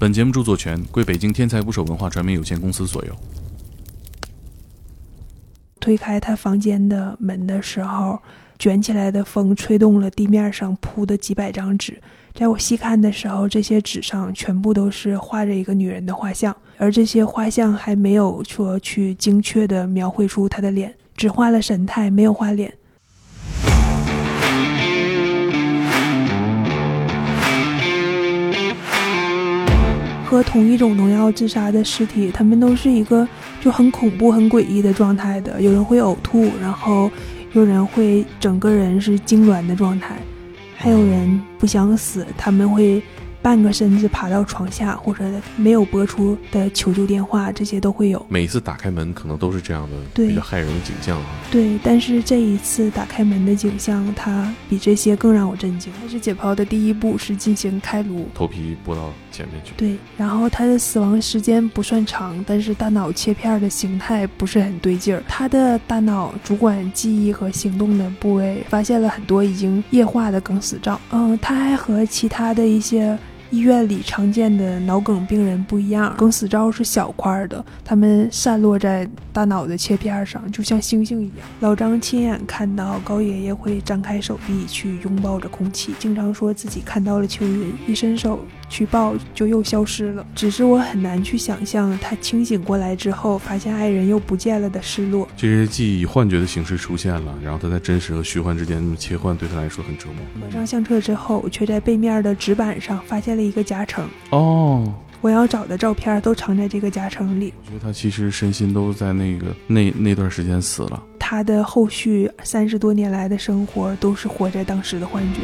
本节目著作权归北京天才捕手文化传媒有限公司所有。推开他房间的门的时候，卷起来的风吹动了地面上铺的几百张纸。在我细看的时候，这些纸上全部都是画着一个女人的画像，而这些画像还没有说去精确的描绘出她的脸，只画了神态，没有画脸。喝同一种农药自杀的尸体，他们都是一个就很恐怖、很诡异的状态的。有人会呕吐，然后有人会整个人是痉挛的状态，还有人不想死，他们会。半个身子爬到床下，或者没有拨出的求救电话，这些都会有。每一次打开门，可能都是这样的比较骇人的景象啊。对，但是这一次打开门的景象，它比这些更让我震惊。它是解剖的第一步是进行开颅，头皮剥到前面去。对，然后他的死亡时间不算长，但是大脑切片的形态不是很对劲儿。他的大脑主管记忆和行动的部位，发现了很多已经液化的梗死灶。嗯，他还和其他的一些。医院里常见的脑梗病人不一样，梗死灶是小块的，他们散落在大脑的切片上，就像星星一样。老张亲眼看到高爷爷会张开手臂去拥抱着空气，经常说自己看到了秋云，一伸手。去抱就又消失了，只是我很难去想象他清醒过来之后，发现爱人又不见了的失落。这些记忆以幻觉的形式出现了，然后他在真实和虚幻之间切换，对他来说很折磨。合上相册之后，却在背面的纸板上发现了一个夹层。哦，我要找的照片都藏在这个夹层里。我觉得他其实身心都在那个那那段时间死了。他的后续三十多年来的生活都是活在当时的幻觉。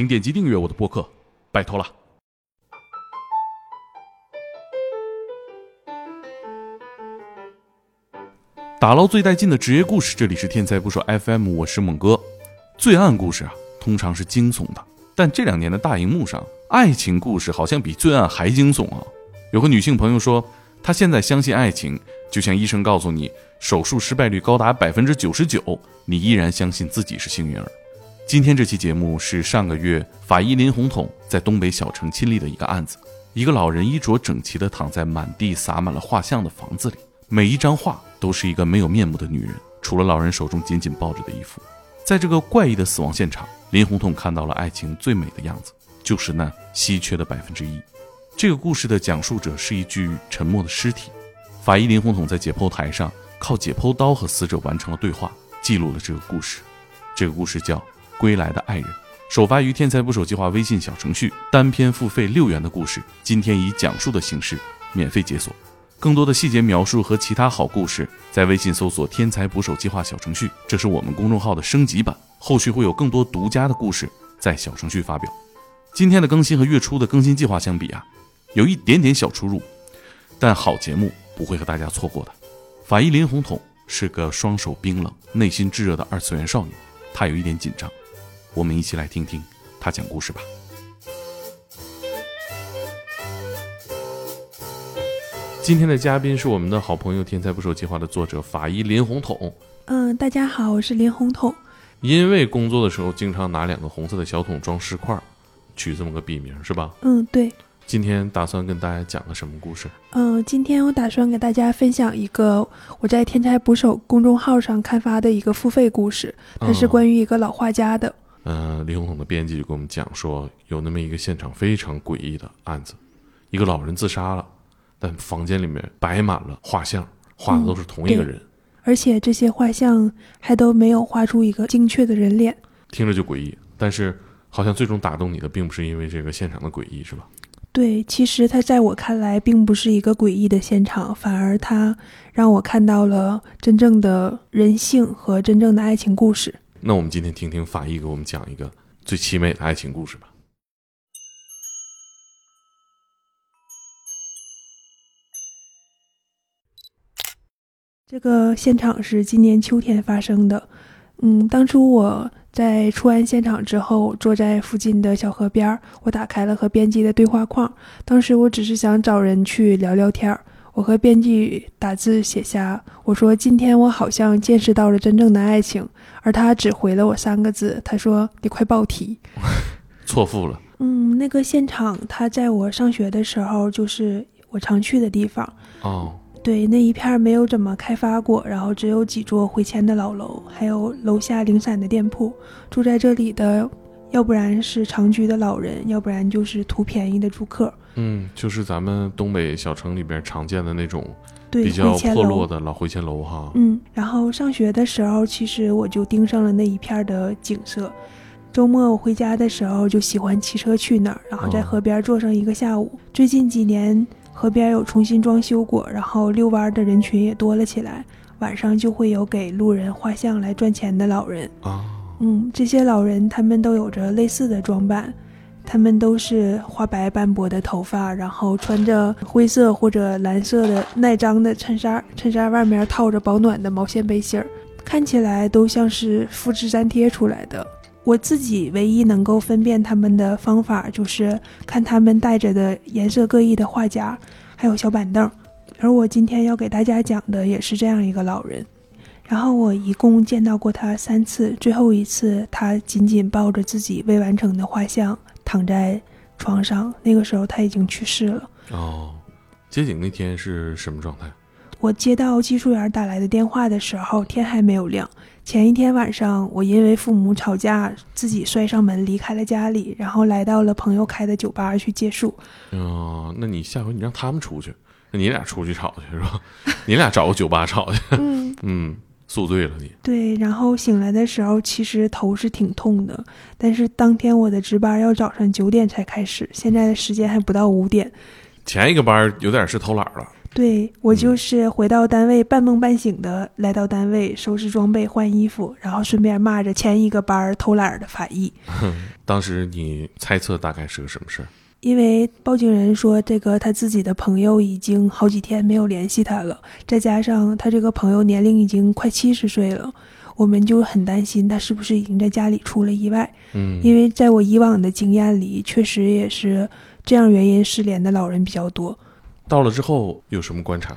请点击订阅我的播客，拜托了。打捞最带劲的职业故事，这里是天才捕手 FM，我是猛哥。罪案故事啊，通常是惊悚的，但这两年的大荧幕上，爱情故事好像比罪案还惊悚啊。有个女性朋友说，她现在相信爱情，就像医生告诉你手术失败率高达百分之九十九，你依然相信自己是幸运儿。今天这期节目是上个月法医林红统在东北小城亲历的一个案子。一个老人衣着整齐地躺在满地洒满了画像的房子里，每一张画都是一个没有面目的女人，除了老人手中紧紧抱着的衣服。在这个怪异的死亡现场，林红统看到了爱情最美的样子，就是那稀缺的百分之一。这个故事的讲述者是一具沉默的尸体。法医林红统在解剖台上靠解剖刀和死者完成了对话，记录了这个故事。这个故事叫。归来的爱人，首发于“天才捕手计划”微信小程序，单篇付费六元的故事，今天以讲述的形式免费解锁。更多的细节描述和其他好故事，在微信搜索“天才捕手计划”小程序，这是我们公众号的升级版，后续会有更多独家的故事在小程序发表。今天的更新和月初的更新计划相比啊，有一点点小出入，但好节目不会和大家错过的。法医林红统是个双手冰冷、内心炙热的二次元少女，她有一点紧张。我们一起来听听他讲故事吧。今天的嘉宾是我们的好朋友《天才捕手计划》的作者法医林红桶。嗯，大家好，我是林红桶。因为工作的时候经常拿两个红色的小桶装尸块，取这么个笔名是吧？嗯，对。今天打算跟大家讲个什么故事？嗯，今天我打算给大家分享一个我在天才捕手公众号上刊发的一个付费故事，它是关于一个老画家的。嗯，李红统的编辑就跟我们讲说，有那么一个现场非常诡异的案子，一个老人自杀了，但房间里面摆满了画像，画的都是同一个人，而且这些画像还都没有画出一个精确的人脸，听着就诡异。但是好像最终打动你的，并不是因为这个现场的诡异，是吧？对，其实它在我看来并不是一个诡异的现场，反而它让我看到了真正的人性和真正的爱情故事。那我们今天听听法医给我们讲一个最凄美的爱情故事吧。这个现场是今年秋天发生的。嗯，当初我在出案现场之后，坐在附近的小河边我打开了和编辑的对话框。当时我只是想找人去聊聊天儿。我和编辑打字写下：“我说今天我好像见识到了真正的爱情。”而他只回了我三个字，他说：“你快报题。”错付了。嗯，那个现场，他在我上学的时候，就是我常去的地方。哦，对，那一片没有怎么开发过，然后只有几座回迁的老楼，还有楼下零散的店铺。住在这里的，要不然是长居的老人，要不然就是图便宜的住客。嗯，就是咱们东北小城里边常见的那种对，比较破落楼。的老回迁楼哈。嗯，然后上学的时候，其实我就盯上了那一片的景色。周末我回家的时候，就喜欢骑车去那儿，然后在哦河边坐上一个下午。最近几年，河边有重新装修过，然后遛弯的人群也多了起来。晚上就会有给路人画像来赚钱的老人。啊，嗯，这些老人他们都有着类似的装扮，他们都是花白斑驳的头发，然后穿着灰色或者蓝色的耐脏的衬衫，衬衫外面套着保暖的毛线背心儿，看起来都像是复制粘贴出来的。我自己唯一能够分辨他们的方法，就是看他们带着的颜色各异的画夹，还有小板凳。而我今天要给大家讲的也是这样一个老人。然后我一共见到过他三次，最后一次他紧紧抱着自己未完成的画像躺在床上，那个时候他已经去世了。哦，接警那天是什么状态？我接到技术员打来的电话的时候，天还没有亮。前一天晚上，我因为父母吵架，自己摔上门离开了家里，然后来到了朋友开的酒吧去借宿。哦，那你下回你让他们出去，那你俩出去吵去是吧？你俩找个酒吧吵去。嗯，嗯，宿醉了你。对。然后醒来的时候，其实头是挺痛的，但是当天我的值班要早上九点才开始，现在的时间还不到五点。前一个班儿有点是偷懒了。对我就是回到单位半梦半醒的来到单位收拾装备换衣服，然后顺便骂着前一个班儿偷懒儿的法医，当时你猜测大概是个什么事儿？因为报警人说这个他自己的朋友已经好几天没有联系他了，再加上他这个朋友年龄已经快七十岁了，我们就很担心他是不是已经在家里出了意外。嗯，因为在我以往的经验里，确实也是这样原因失联的老人比较多。到了之后有什么观察？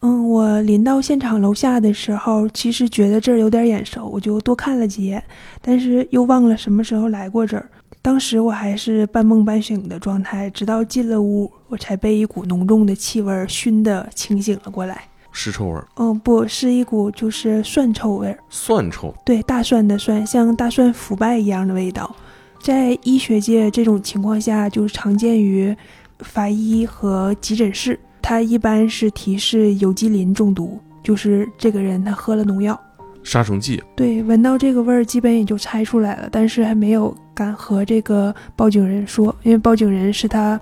嗯，我临到现场楼下的时候，其实觉得这儿有点眼熟，我就多看了几眼，但是又忘了什么时候来过这儿。当时我还是半梦半醒的状态，直到进了屋，我才被一股浓重的气味熏得清醒了过来。尸臭味儿，嗯，不是一股就是蒜臭味儿，蒜臭。对，大蒜的蒜，像大蒜腐败一样的味道。在医学界，这种情况下就常见于法医和急诊室。它一般是提示有机磷中毒，就是这个人他喝了农药。杀虫剂。对，闻到这个味儿，基本也就猜出来了，但是还没有敢和这个报警人说，因为报警人是他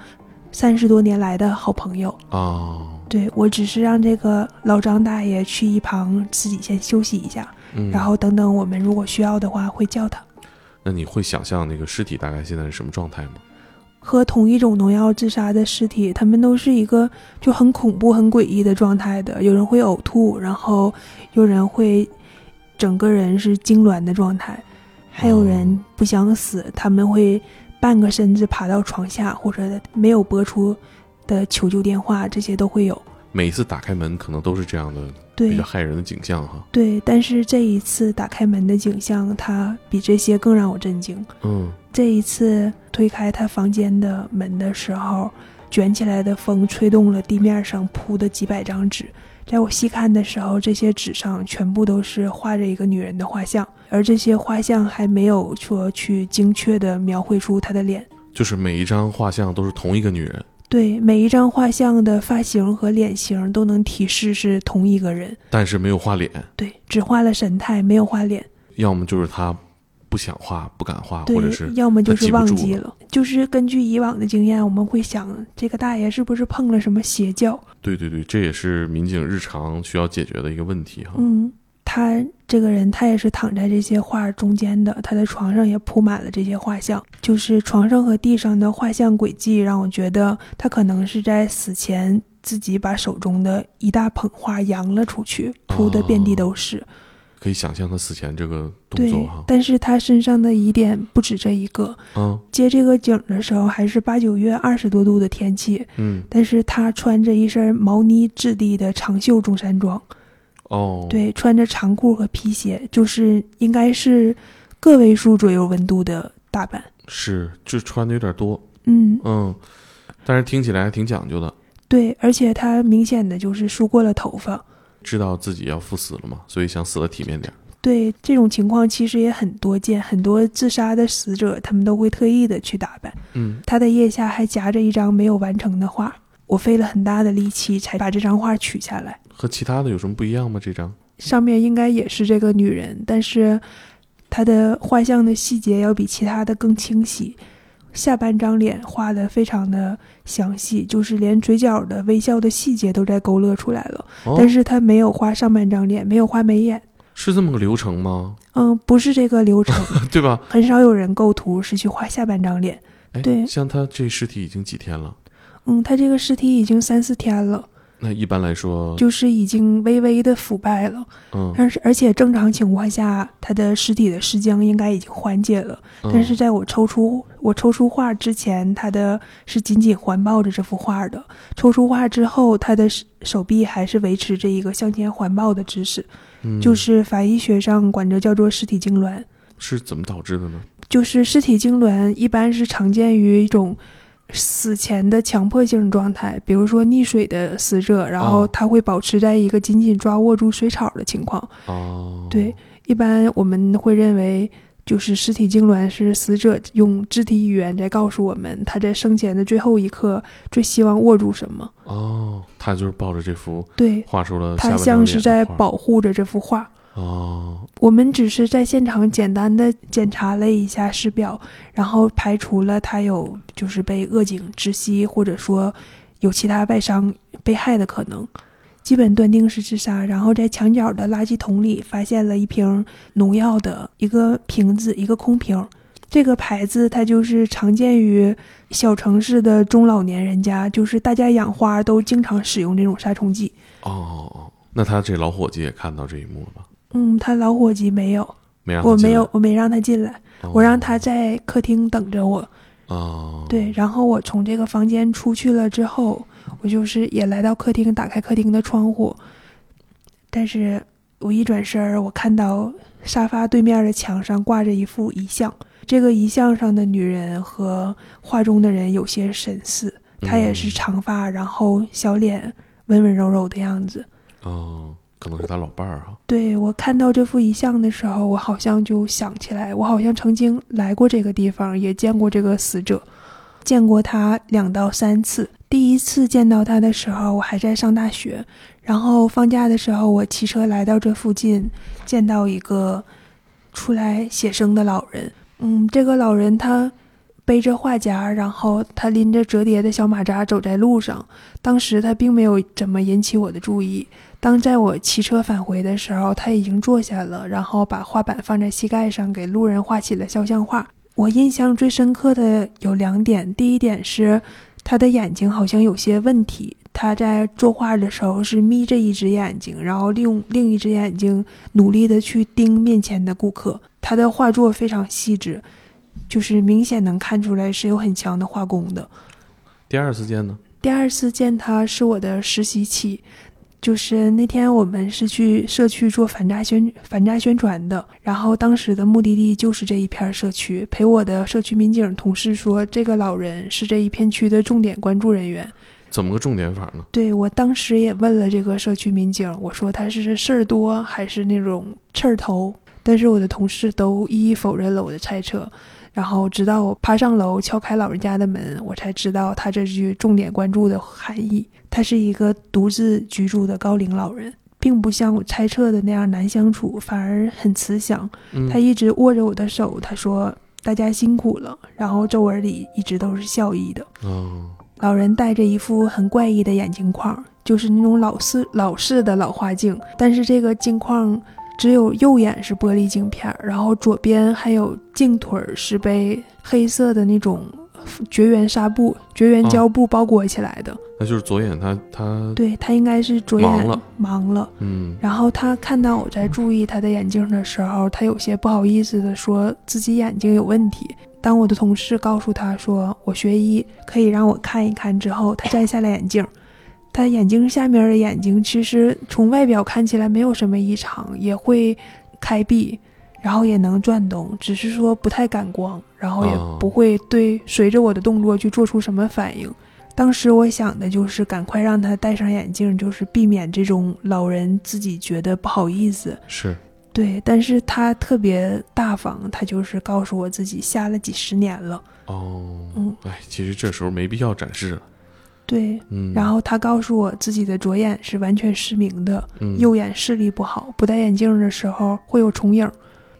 三十多年来的好朋友。哦，对我只是让这个老张大爷去一旁自己先休息一下，嗯，然后等等我们如果需要的话会叫他。那你会想象那个尸体大概现在是什么状态吗？和同一种农药自杀的尸体，他们都是一个就很恐怖、很诡异的状态的。有人会呕吐，然后有人会整个人是痉挛的状态，还有人不想死，他们会半个身子爬到床下，或者没有拨出的求救电话，这些都会有。每一次打开门可能都是这样的对比较骇人的景象哈。对，但是这一次打开门的景象，它比这些更让我震惊。嗯，这一次推开他房间的门的时候，卷起来的风吹动了地面上铺的几百张纸。在我细看的时候，这些纸上全部都是画着一个女人的画像，而这些画像还没有说去精确的描绘出她的脸。就是每一张画像都是同一个女人，对，每一张画像的发型和脸型都能提示是同一个人。但是没有画脸，对，只画了神态，没有画脸。要么就是他不想画、不敢画，或者是，要么就是忘记了。就是根据以往的经验，我们会想，这个大爷是不是碰了什么邪教？对对对，这也是民警日常需要解决的一个问题哈。嗯，他这个人，他也是躺在这些画中间的，他的床上也铺满了这些画像，就是床上和地上的画像轨迹，让我觉得他可能是在死前自己把手中的一大捧画扬了出去，铺的遍地都是。可以想象他死前这个动作哈，。但是他身上的疑点不止这一个。嗯接这个景的时候，还是八九月二十多度的天气，嗯，但是他穿着一身毛呢质地的长袖中山装。哦，，对，穿着长裤和皮鞋，就是应该是个位数左右温度的打扮。是，就穿的有点多，嗯，嗯，但是听起来还挺讲究的，对，而且他明显的就是梳过了头发。知道自己要赴死了嘛，所以想死的体面点儿。对这种情况其实也很多见，很多自杀的死者他们都会特意的去打扮。嗯，他的腋下还夹着一张没有完成的画，我费了很大的力气才把这张画取下来。和其他的有什么不一样吗？这张？上面应该也是这个女人，但是她的画像的细节要比其他的更清晰。下半张脸画的非常的详细，就是连嘴角的微笑的细节都在勾勒出来了。哦，但是他没有画上半张脸，没有画眉眼。是这么个流程吗？嗯，不是这个流程，对吧？很少有人构图是去画下半张脸。哎，对像他这尸体已经几天了？嗯，他这个尸体已经三四天了，那一般来说，就是已经微微的腐败了。嗯，但是而且正常情况下，他的尸体的尸僵应该已经缓解了。嗯但是在我抽出我抽出画之前，他的是紧紧环抱着这幅画的。抽出画之后，他的手手臂还是维持着一个向前环抱的姿势，嗯就是法医学上管这叫做尸体痉挛。是怎么导致的呢？就是尸体痉挛一般是常见于一种死前的强迫性状态，比如说溺水的死者，然后哦他会保持在一个紧紧抓握住水草的情况。哦，对，一般我们会认为，就是尸体痉挛是死者用肢体语言在告诉我们，他在生前的最后一刻最希望握住什么。哦，他就是抱着这幅对，画出了他像是在保护着这幅画。哦，我们只是在现场简单的检查了一下尸表，然后排除了他有就是被恶警窒息，或者说有其他外伤被害的可能，基本断定是自杀。然后在墙角的垃圾桶里发现了一瓶农药的一个瓶子，一个空瓶。这个牌子它就是常见于小城市的中老年人家，就是大家养花都经常使用这种杀虫剂。哦哦哦，那他这老伙计也看到这一幕了吧？嗯，他老伙计没有，我没有，，我没让他进来。哦我让他在客厅等着我。哦，对，然后我从这个房间出去了之后，我就是也来到客厅，打开客厅的窗户，但是我一转身儿，我看到沙发对面的墙上挂着一幅遗像，这个遗像上的女人和画中的人有些神似，她也是嗯长发，然后小脸温温柔柔的样子。哦，可能是他老伴儿哈。对我看到这幅遗像的时候，我好像就想起来，我好像曾经来过这个地方，也见过这个死者，见过他两到三次。第一次见到他的时候，我还在上大学，然后放假的时候，我骑车来到这附近，见到一个出来写生的老人。嗯，这个老人他背着画夹，然后他拎着折叠的小马扎走在路上。当时他并没有怎么引起我的注意，当在我骑车返回的时候，他已经坐下了，然后把画板放在膝盖上，给路人画起了肖像画。我印象最深刻的有两点，第一点是他的眼睛好像有些问题，他在作画的时候是眯着一只眼睛，然后利用另一只眼睛努力的去盯面前的顾客。他的画作非常细致，就是明显能看出来是有很强的化工的。第二次见呢？第二次见他是我的实习期，就是那天我们是去社区做反诈宣反诈宣传的，然后当时的目的地就是这一片社区。陪我的社区民警同事说，这个老人是这一片区的重点关注人员。怎么个重点法呢？对我当时也问了这个社区民警，我说他是事儿多还是那种刺儿头？但是我的同事都一一否认了我的猜测。然后直到我爬上楼敲开老人家的门，我才知道他这句重点关注的含义。他是一个独自居住的高龄老人，并不像我猜测的那样难相处，反而很慈祥。嗯，他一直握着我的手，他说：“大家辛苦了。”然后皱纹里一直都是笑意的。哦，老人戴着一副很怪异的眼镜框，就是那种老式老式的老花镜，但是这个镜框只有右眼是玻璃镜片儿，然后左边还有镜腿儿是被黑色的那种绝缘纱布、绝缘胶布包裹起来的。那就是左眼他他对他应该是左眼盲了盲了嗯然后他看到我在注意他的眼镜的时候，他有些不好意思的说自己眼睛有问题。当我的同事告诉他说我学医可以让我看一看之后，他摘下了眼镜。他眼睛下面的眼睛其实从外表看起来没有什么异常，也会开闭，然后也能转动，只是说不太感光，然后也哦不会对随着我的动作去做出什么反应。当时我想的就是赶快让他戴上眼镜，就是避免这种老人自己觉得不好意思。是，对，但是他特别大方，他就是告诉我自己瞎了几十年了。哦，嗯，哎，其实这时候没必要展示了，对，嗯，然后他告诉我自己的左眼是完全失明的，嗯右眼视力不好，不戴眼镜的时候会有重影。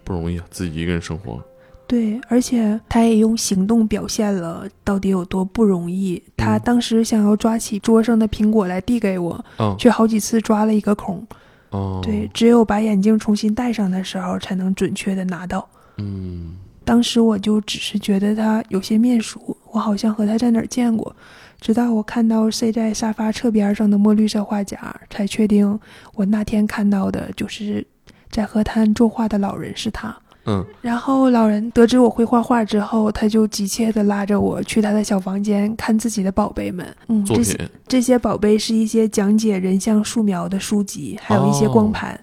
不容易啊，自己一个人生活，对，而且他也用行动表现了到底有多不容易。他嗯当时想要抓起桌上的苹果来递给我，嗯，却好几次抓了一个空。哦，对，，只有把眼镜重新戴上的时候，才能准确的拿到。嗯，当时我就只是觉得他有些面熟，我好像和他在哪儿见过。直到我看到塞在沙发侧边上的墨绿色画夹，才确定我那天看到的就是在河滩作画的老人是他。嗯，然后老人得知我会画画之后，他就急切地拉着我去他的小房间看自己的宝贝们。嗯，这些，这些宝贝是一些讲解人像素描的书籍，还有一些光盘。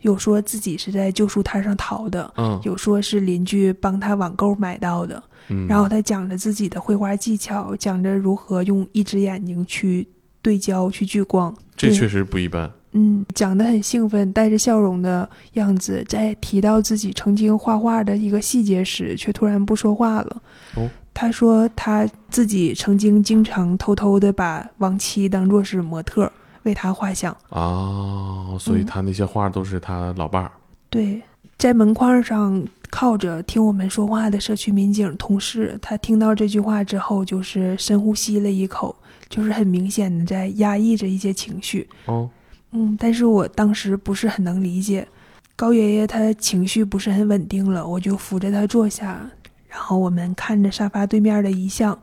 有说自己是在旧书摊上淘的，嗯，有说是邻居帮他网购买到的。嗯，然后他讲着自己的绘画技巧，讲着如何用一只眼睛去对焦、去聚光。这确实不一般，嗯，讲得很兴奋，带着笑容的样子。在提到自己曾经画画的一个细节时，却突然不说话了。哦，他说他自己曾经经常偷偷的把亡妻当作是模特，为他画像。啊，所以嗯他那些画都是他老伴儿，对，在门框上靠着听我们说话的社区民警同事，他听到这句话之后，就是深呼吸了一口，就是很明显的在压抑着一些情绪。哦，嗯，但是我当时不是很能理解，高爷爷他情绪不是很稳定了，我就扶着他坐下，然后我们看着沙发对面的遗像，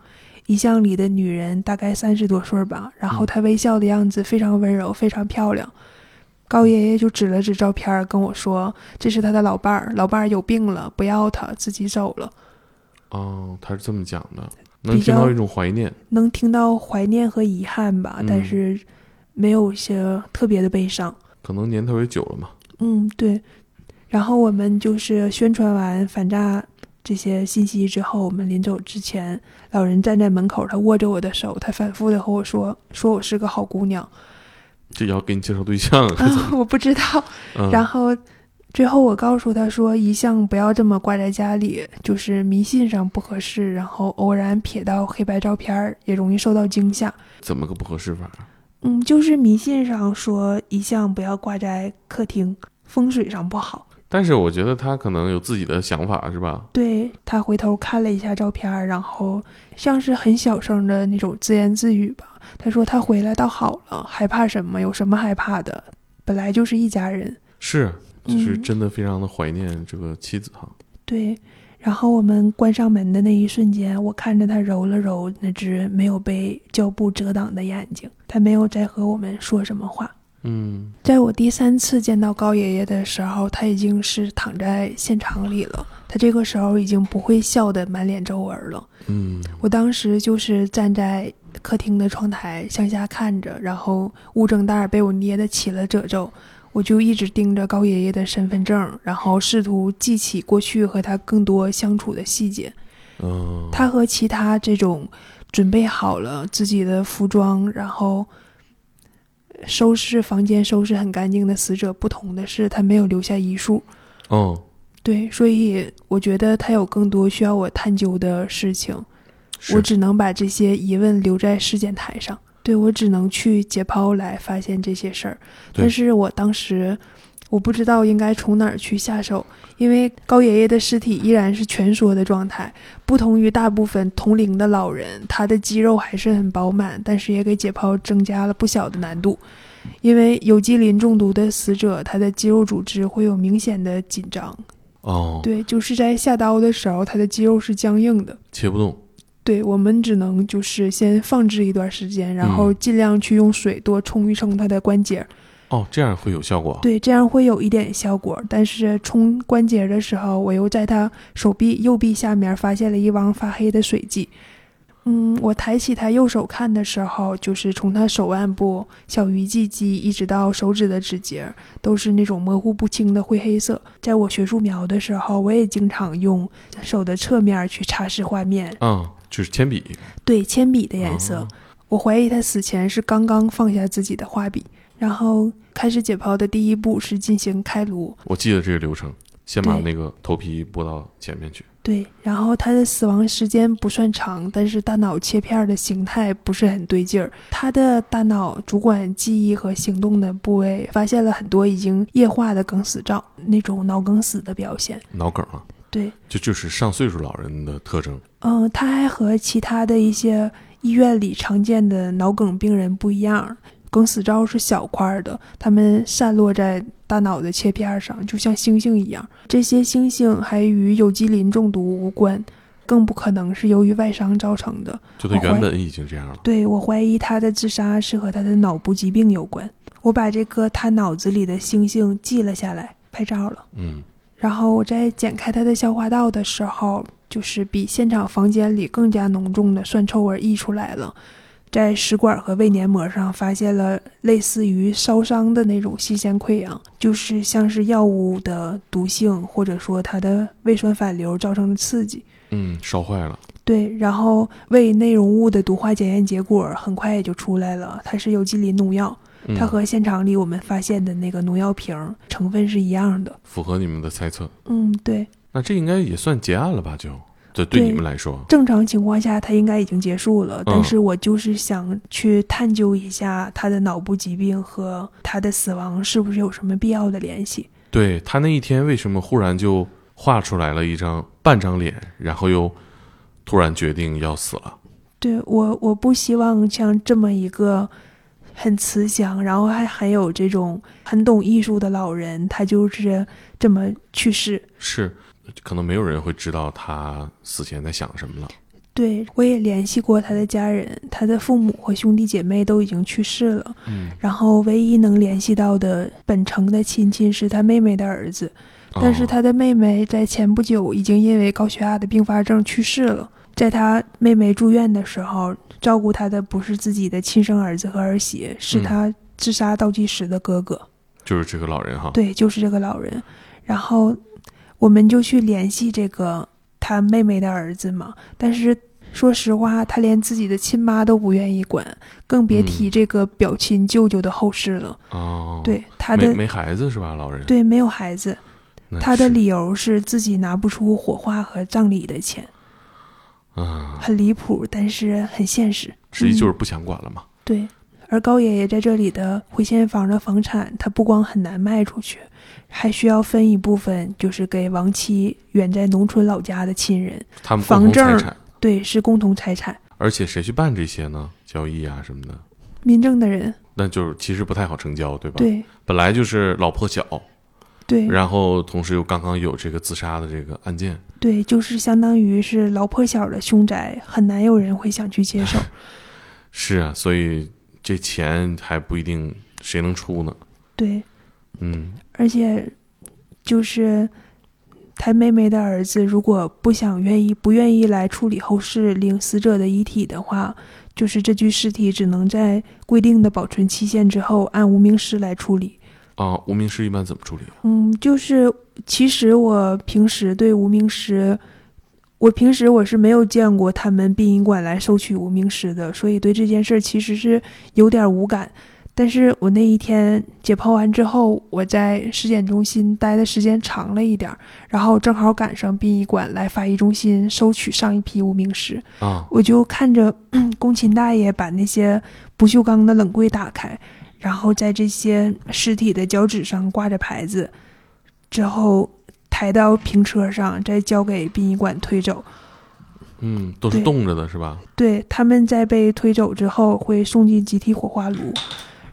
遗像里的女人大概三十多岁吧，然后嗯她微笑的样子非常温柔，非常漂亮。高爷爷就指了指照片儿跟我说：“这是他的老伴儿，老伴儿有病了，不要他，自己走了。哦，他是这么讲的，能听到一种怀念，”能听到怀念和遗憾吧，但嗯是没有一些特别的悲伤。可能年头也久了嘛，嗯，对。然后我们就是宣传完反诈这些信息之后，我们临走之前，老人站在门口，他握着我的手，他反复的和我说，说我是个好姑娘这要给你介绍对象，啊，我不知道。嗯，然后最后我告诉他说，一向不要这么挂在家里，就是迷信上不合适，然后偶然瞥到黑白照片儿也容易受到惊吓。怎么个不合适法？嗯，就是迷信上说一向不要挂在客厅，风水上不好。但是我觉得他可能有自己的想法，是吧？对他回头看了一下照片儿，然后像是很小声的那种自言自语吧。他说他回来倒好了，害怕什么？有什么害怕的？本来就是一家人。是，就是嗯真的非常的怀念这个妻子哈。对，然后我们关上门的那一瞬间，我看着他揉了揉那只没有被胶布遮挡的眼睛，他没有再和我们说什么话。嗯，在我第三次见到高爷爷的时候，他已经是躺在现场里了。他这个时候已经不会笑得满脸皱纹了。嗯，我当时就是站在客厅的窗台向下看着，然后物证袋被我捏得起了褶皱，我就一直盯着高爷爷的身份证，然后试图记起过去和他更多相处的细节。嗯，他和其他这种准备好了自己的服装，然后收拾房间、收拾很干净的死者不同的是，他没有留下遗书。哦，对，所以我觉得他有更多需要我探究的事情。我，只能把这些疑问留在尸检台上，对我只能去解剖来发现这些事儿。但是我当时我不知道应该从哪儿去下手，因为高爷爷的尸体依然是蜷缩的状态，不同于大部分同龄的老人，他的肌肉还是很饱满，但是也给解剖增加了不小的难度。因为有机磷中毒的死者，他的肌肉组织会有明显的紧张，哦，对，就是在下刀的时候，他的肌肉是僵硬的。切不动，对我们只能就是先放置一段时间，然后尽量去用水多冲一冲它的关节，哦，这样会有效果。对，这样会有一点效果。但是冲关节的时候，我又在他手臂右臂下面发现了一汪发黑的水迹，嗯，我抬起他右手看的时候，就是从他手腕部小鱼际肌一直到手指的指节，都是那种模糊不清的灰黑色。在我学素描的时候，我也经常用手的侧面去擦拭画面。嗯，就是铅笔。对，铅笔的颜色。哦我怀疑他死前是刚刚放下自己的画笔，然后开始解剖的第一步是进行开颅。我记得这个流程，先把那个头皮拨到前面去。对，然后他的死亡时间不算长，但是大脑切片的形态不是很对劲儿。他的大脑主管记忆和行动的部位发现了很多已经液化的梗死灶，那种脑梗死的表现。脑梗啊，对，就就是上岁数老人的特征。嗯，他还和其他的一些医院里常见的脑梗病人不一样，梗死灶是小块儿的，他们散落在大脑的切片上，就像星星一样。这些星星还与有机磷中毒无关，更不可能是由于外伤造成的。就他原本已经这样了。对我怀疑他的自杀是和他的脑部疾病有关。我把这个他脑子里的星星记了下来，拍照了。嗯，然后我在剪开它的消化道的时候，就是比现场房间里更加浓重的酸臭味溢出来了。在食管和胃黏膜上发现了类似于烧伤的那种细腺溃疡，就是像是药物的毒性或者说它的胃酸反流造成的刺激。嗯，烧坏了。对，然后胃内容物的毒化检验结果很快也就出来了，它是有机磷农药，嗯、它和现场里我们发现的那个农药瓶成分是一样的。符合你们的猜测。嗯，对。那这应该也算结案了吧？就这对对你们来说，正常情况下，他应该已经结束了，但嗯是我就是想去探究一下他的脑部疾病和他的死亡是不是有什么必要的联系。对他那一天为什么忽然就画出来了一张半张脸，然后又突然决定要死了？对我，我不希望像这么一个很慈祥，然后还很有这种很懂艺术的老人，他就是这么去世。是，可能没有人会知道他死前在想什么了。对我也联系过他的家人，他的父母和兄弟姐妹都已经去世了。嗯，然后唯一能联系到的本城的亲戚是他妹妹的儿子，但是哦他的妹妹在前不久已经因为高血压的并发症去世了。在他妹妹住院的时候，照顾他的不是自己的亲生儿子和儿媳，是嗯他自杀倒计时的哥哥。就是这个老人哈。对，就是这个老人。然后我们就去联系这个他妹妹的儿子嘛，但是说实话，他连自己的亲妈都不愿意管，更别提嗯这个表亲舅舅的后事了。哦，，对他的没没孩子是吧？老人。对没有孩子，他的理由是自己拿不出火化和葬礼的钱，啊，很离谱，但是很现实。嗯实际就是不想管了嘛。对。而高爷爷在这里的回迁房的房产，他不光很难卖出去，还需要分一部分，就是给亡妻远在农村老家的亲人。他们房证对，是共同财产。而且谁去办这些呢？交易啊什么的，民政的人，那就是其实不太好成交，对吧？，对本来就是老破小，对然后同时又刚刚有这个自杀的这个案件，对，就是相当于是老破小的凶宅，很难有人会想去接受。是啊，所以这钱还不一定谁能出呢。对，嗯，而且就是他妹妹的儿子，如果不想愿意不愿意来处理后事领死者的遗体的话，就是这具尸体只能在规定的保存期限之后按无名尸来处理。啊，无名尸一般怎么处理？嗯，就是其实我平时对无名尸，我平时我是没有见过他们殡仪馆来收取无名尸的，所以对这件事儿其实是有点无感。但是我那一天解剖完之后，我在尸检中心待的时间长了一点儿，然后正好赶上殡仪馆来法医中心收取上一批无名尸，啊，我就看着 工勤大爷把那些不锈钢的冷柜打开，然后在这些尸体的脚趾上挂着牌子，之后抬到平车上，再交给殡仪馆推走。嗯，都是冻着的是吧？对，他们在被推走之后会送进集体火化炉，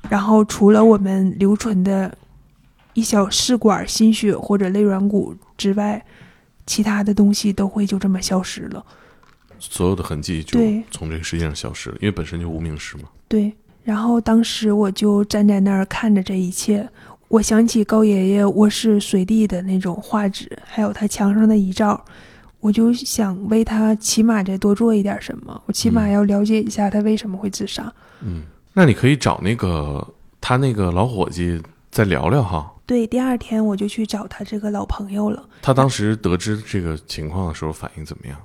然后除了我们留存的一小试管心血或者肋软骨之外，其他的东西都会就这么消失了。所有的痕迹就从这个世界上消失了，因为本身就无名尸嘛。对，然后当时我就站在那儿看着这一切，我想起高爷爷卧室随地的那种画纸，还有他墙上的遗照，我就想为他起码再多做一点什么，我起码嗯要了解一下他为什么会自杀。嗯，那你可以找那个他那个老伙计再聊聊哈。对，第二天我就去找他这个老朋友了。他当时得知这个情况的时候反应怎么样？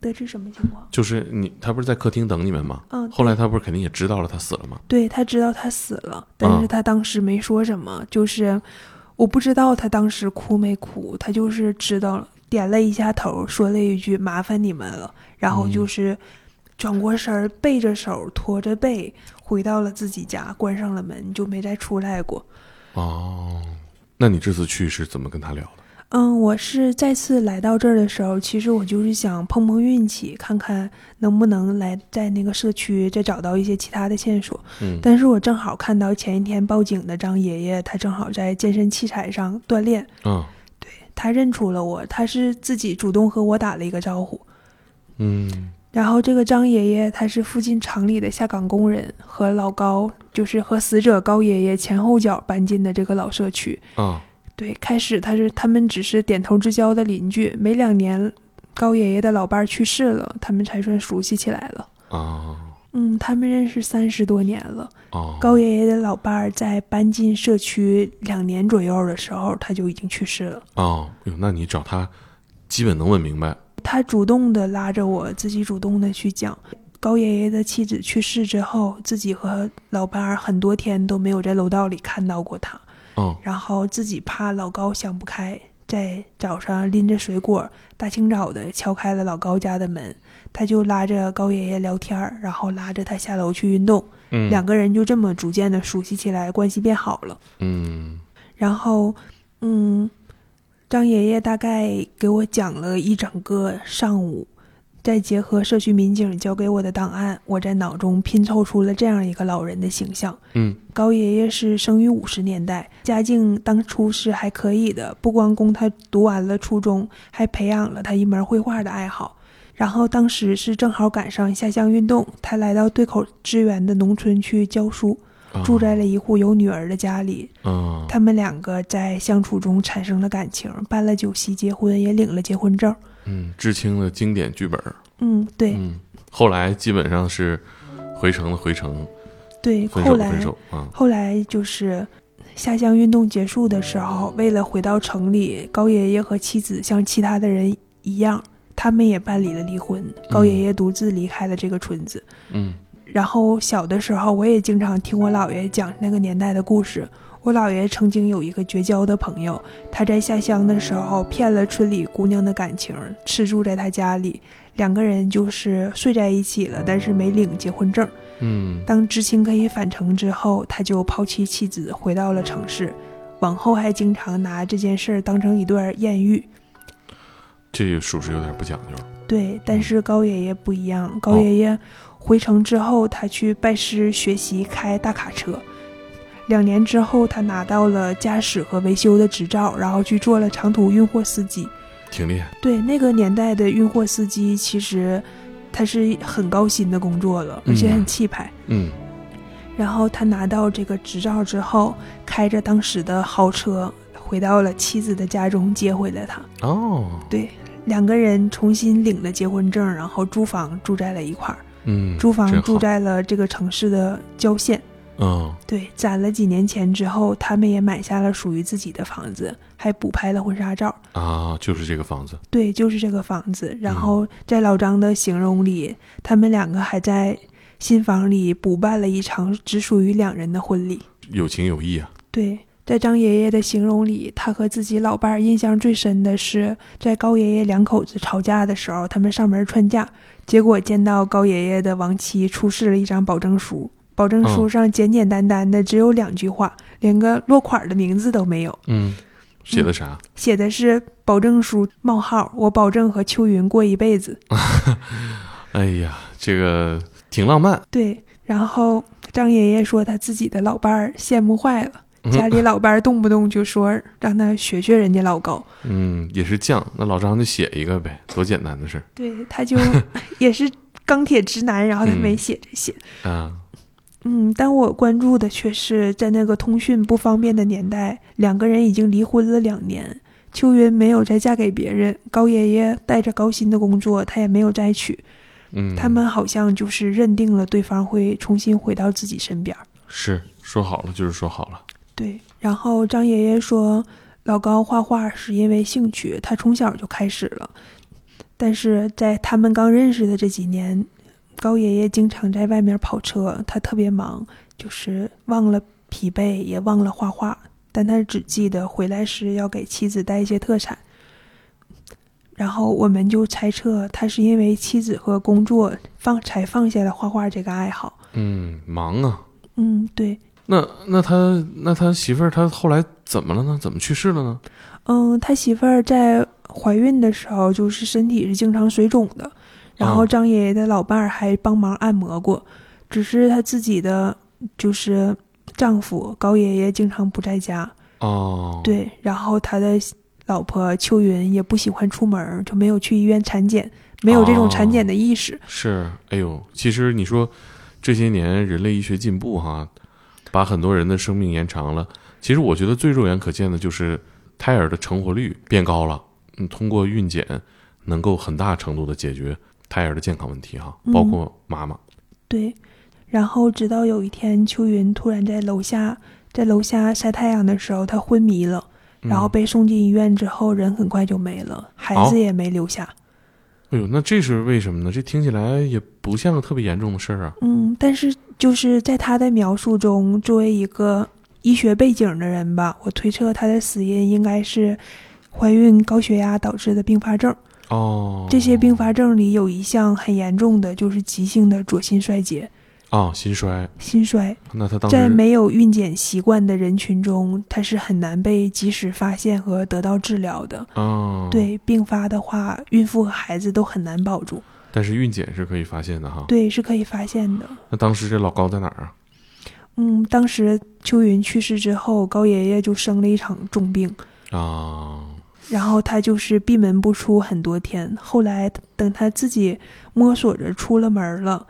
得知什么情况？就是你他不是在客厅等你们吗？嗯，后来他不是肯定也知道了他死了吗？对他知道他死了，但是嗯他当时没说什么，就是我不知道他当时哭没哭，他就是知道了，点了一下头，说了一句“麻烦你们了”，然后嗯就是转过身儿，背着手，驼着背回到了自己家，关上了门，就没再出来过。哦，那你这次去是怎么跟他聊的？嗯，我是再次来到这儿的时候，其实我就是想碰碰运气，看看能不能来在那个社区再找到一些其他的线索。嗯但是我正好看到前一天报警的张爷爷，他正好在健身器材上锻炼，嗯他认出了我，他是自己主动和我打了一个招呼。嗯然后这个张爷爷他是附近厂里的下岗工人，和老高就是和死者高爷爷前后脚搬进的这个老社区。啊对，开始他是他们只是点头之交的邻居，没两年，高爷爷的老伴儿去世了，他们才算熟悉起来了。啊嗯，他们认识三十多年了。哦高爷爷的老伴儿在搬进社区两年左右的时候，他就已经去世了。哦，哟，那你找他基本能问明白。他主动的拉着我，自己主动的去讲。高爷爷的妻子去世之后，自己和老伴儿很多天都没有在楼道里看到过他。哦然后自己怕老高想不开，在早上拎着水果，大清早的敲开了老高家的门，他就拉着高爷爷聊天儿，然后拉着他下楼去运动，嗯。两个人就这么逐渐的熟悉起来，关系变好了。嗯。然后，嗯，张爷爷大概给我讲了一整个上午，再结合社区民警交给我的档案，我在脑中拼凑出了这样一个老人的形象。嗯高爷爷是生于五十年代，家境当初是还可以的，不光供他读完了初中，还培养了他一门绘画的爱好。然后当时是正好赶上下乡运动，他来到对口支援的农村去教书，啊住在了一户有女儿的家里。嗯他们两个在相处中产生了感情，办了酒席结婚，也领了结婚证。嗯，知青的经典剧本儿。嗯，对、嗯，后来基本上是回城的回城，对，分后来手分手啊。后来就是下乡运动结束的时候，为了回到城里，高爷爷和妻子像其他的人一样，他们也办理了离婚。高爷爷独自离开了这个村子。嗯然后小的时候，我也经常听我姥爷讲那个年代的故事。我姥爷曾经有一个绝交的朋友，他在下乡的时候骗了村里姑娘的感情，吃住在他家里，两个人就是睡在一起了，但是没领结婚证。嗯当知青可以返城之后，他就抛弃妻子，回到了城市。往后还经常拿这件事儿当成一段艳遇。这属实有点不讲究。对，但是高爷爷不一样。高爷爷回城之后，他去拜师学习开大卡车。两年之后，他拿到了驾驶和维修的执照，然后去做了长途运货司机。挺厉害。对，那个年代的运货司机，其实他是很高薪的工作了，而且很气派。嗯然后他拿到这个执照之后，开着当时的豪车回到了妻子的家中，接回了她。哦，对，两个人重新领了结婚证，然后租房住在了一块儿。嗯，租房住在了这个城市的郊县。嗯对，攒了几年钱之后，他们也买下了属于自己的房子，还补拍了婚纱照。啊，就是这个房子。对，就是这个房子。嗯然后在老张的形容里，他们两个还在新房里补办了一场只属于两人的婚礼。有情有义啊。对，在张爷爷的形容里，他和自己老伴儿印象最深的是，在高爷爷两口子吵架的时候，他们上门劝架，结果见到高爷爷的亡妻出示了一张保证书，保证书嗯上简简单单的只有两句话，连个落款的名字都没有，嗯，写的啥？写的是保证书冒号，我保证和秋云过一辈子。哎呀，这个挺浪漫。对，然后张爷爷说他自己的老伴儿羡慕坏了。家里老伴儿动不动就说让他学学人家老高，嗯，也是犟。那老张就写一个呗，多简单的事儿对，他就 也是钢铁直男，然后他没嗯写这些。啊。嗯，但我关注的却是在那个通讯不方便的年代，两个人已经离婚了两年，秋云没有再嫁给别人，高爷爷带着高薪的工作，他也没有再娶。嗯，他们好像就是认定了对方会重新回到自己身边。是说好了就是说好了。对，然后张爷爷说，老高画画是因为兴趣，他从小就开始了。但是在他们刚认识的这几年，高爷爷经常在外面跑车，他特别忙，就是忘了疲惫，也忘了画画，但他只记得回来时要给妻子带一些特产。然后我们就猜测，他是因为妻子和工作放才放下了画画这个爱好。嗯，忙啊。嗯，对。那那他那他媳妇儿他后来怎么了呢？怎么去世了呢？嗯，他媳妇儿在怀孕的时候就是身体是经常水肿的，然后张爷爷的老伴儿还帮忙按摩过，只是他自己的就是丈夫高爷爷经常不在家。哦，对，然后他的老婆秋云也不喜欢出门，就没有去医院产检，没有这种产检的意识。是，哎呦，其实你说这些年人类医学进步哈。把很多人的生命延长了。其实我觉得最肉眼可见的就是胎儿的成活率变高了。嗯，通过孕检能够很大程度的解决胎儿的健康问题哈，包括妈妈。对。然后直到有一天，秋云突然在楼下在楼下晒太阳的时候，她昏迷了，然后被送进医院之后，人很快就没了，孩子也没留下。哎呦，那这是为什么呢？这听起来也不像个特别严重的事儿啊。嗯，但是就是在他的描述中，作为一个医学背景的人吧，我推测他的死因应该是怀孕高血压导致的并发症。哦，这些并发症里有一项很严重的，就是急性的左心衰竭。啊，心衰，心衰。那他当时在没有孕检习惯的人群中，他是很难被及时发现和得到治疗的。哦，对，并发的话，孕妇和孩子都很难保住。但是孕检是可以发现的哈。对，是可以发现的。那当时这老高在哪儿啊？嗯，当时秋云去世之后，高爷爷就生了一场重病啊，然后他就是闭门不出很多天。后来等他自己摸索着出了门了。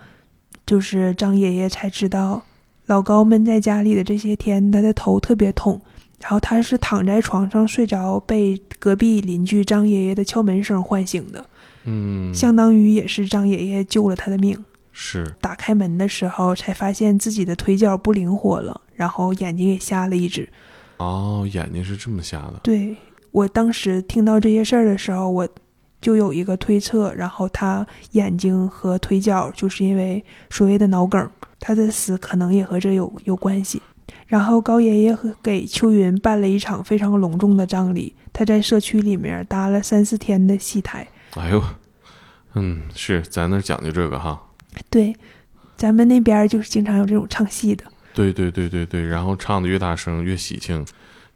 就是张爷爷才知道，老高闷在家里的这些天，他的头特别痛。然后他是躺在床上睡着，被隔壁邻居张爷爷的敲门声唤醒的。嗯，相当于也是张爷爷救了他的命。是打开门的时候，才发现自己的腿脚不灵活了，然后眼睛也瞎了一只。哦，眼睛是这么瞎的。对我当时听到这些事儿的时候，我。就有一个推测，然后他眼睛和腿脚就是因为所谓的脑梗，他的死可能也和这有有关系。然后高爷爷和给秋云办了一场非常隆重的葬礼，他在社区里面搭了三四天的戏台。哎呦，嗯，是咱那讲究这个哈。对，咱们那边就是经常有这种唱戏的。对对对对对，然后唱的越大声越喜庆，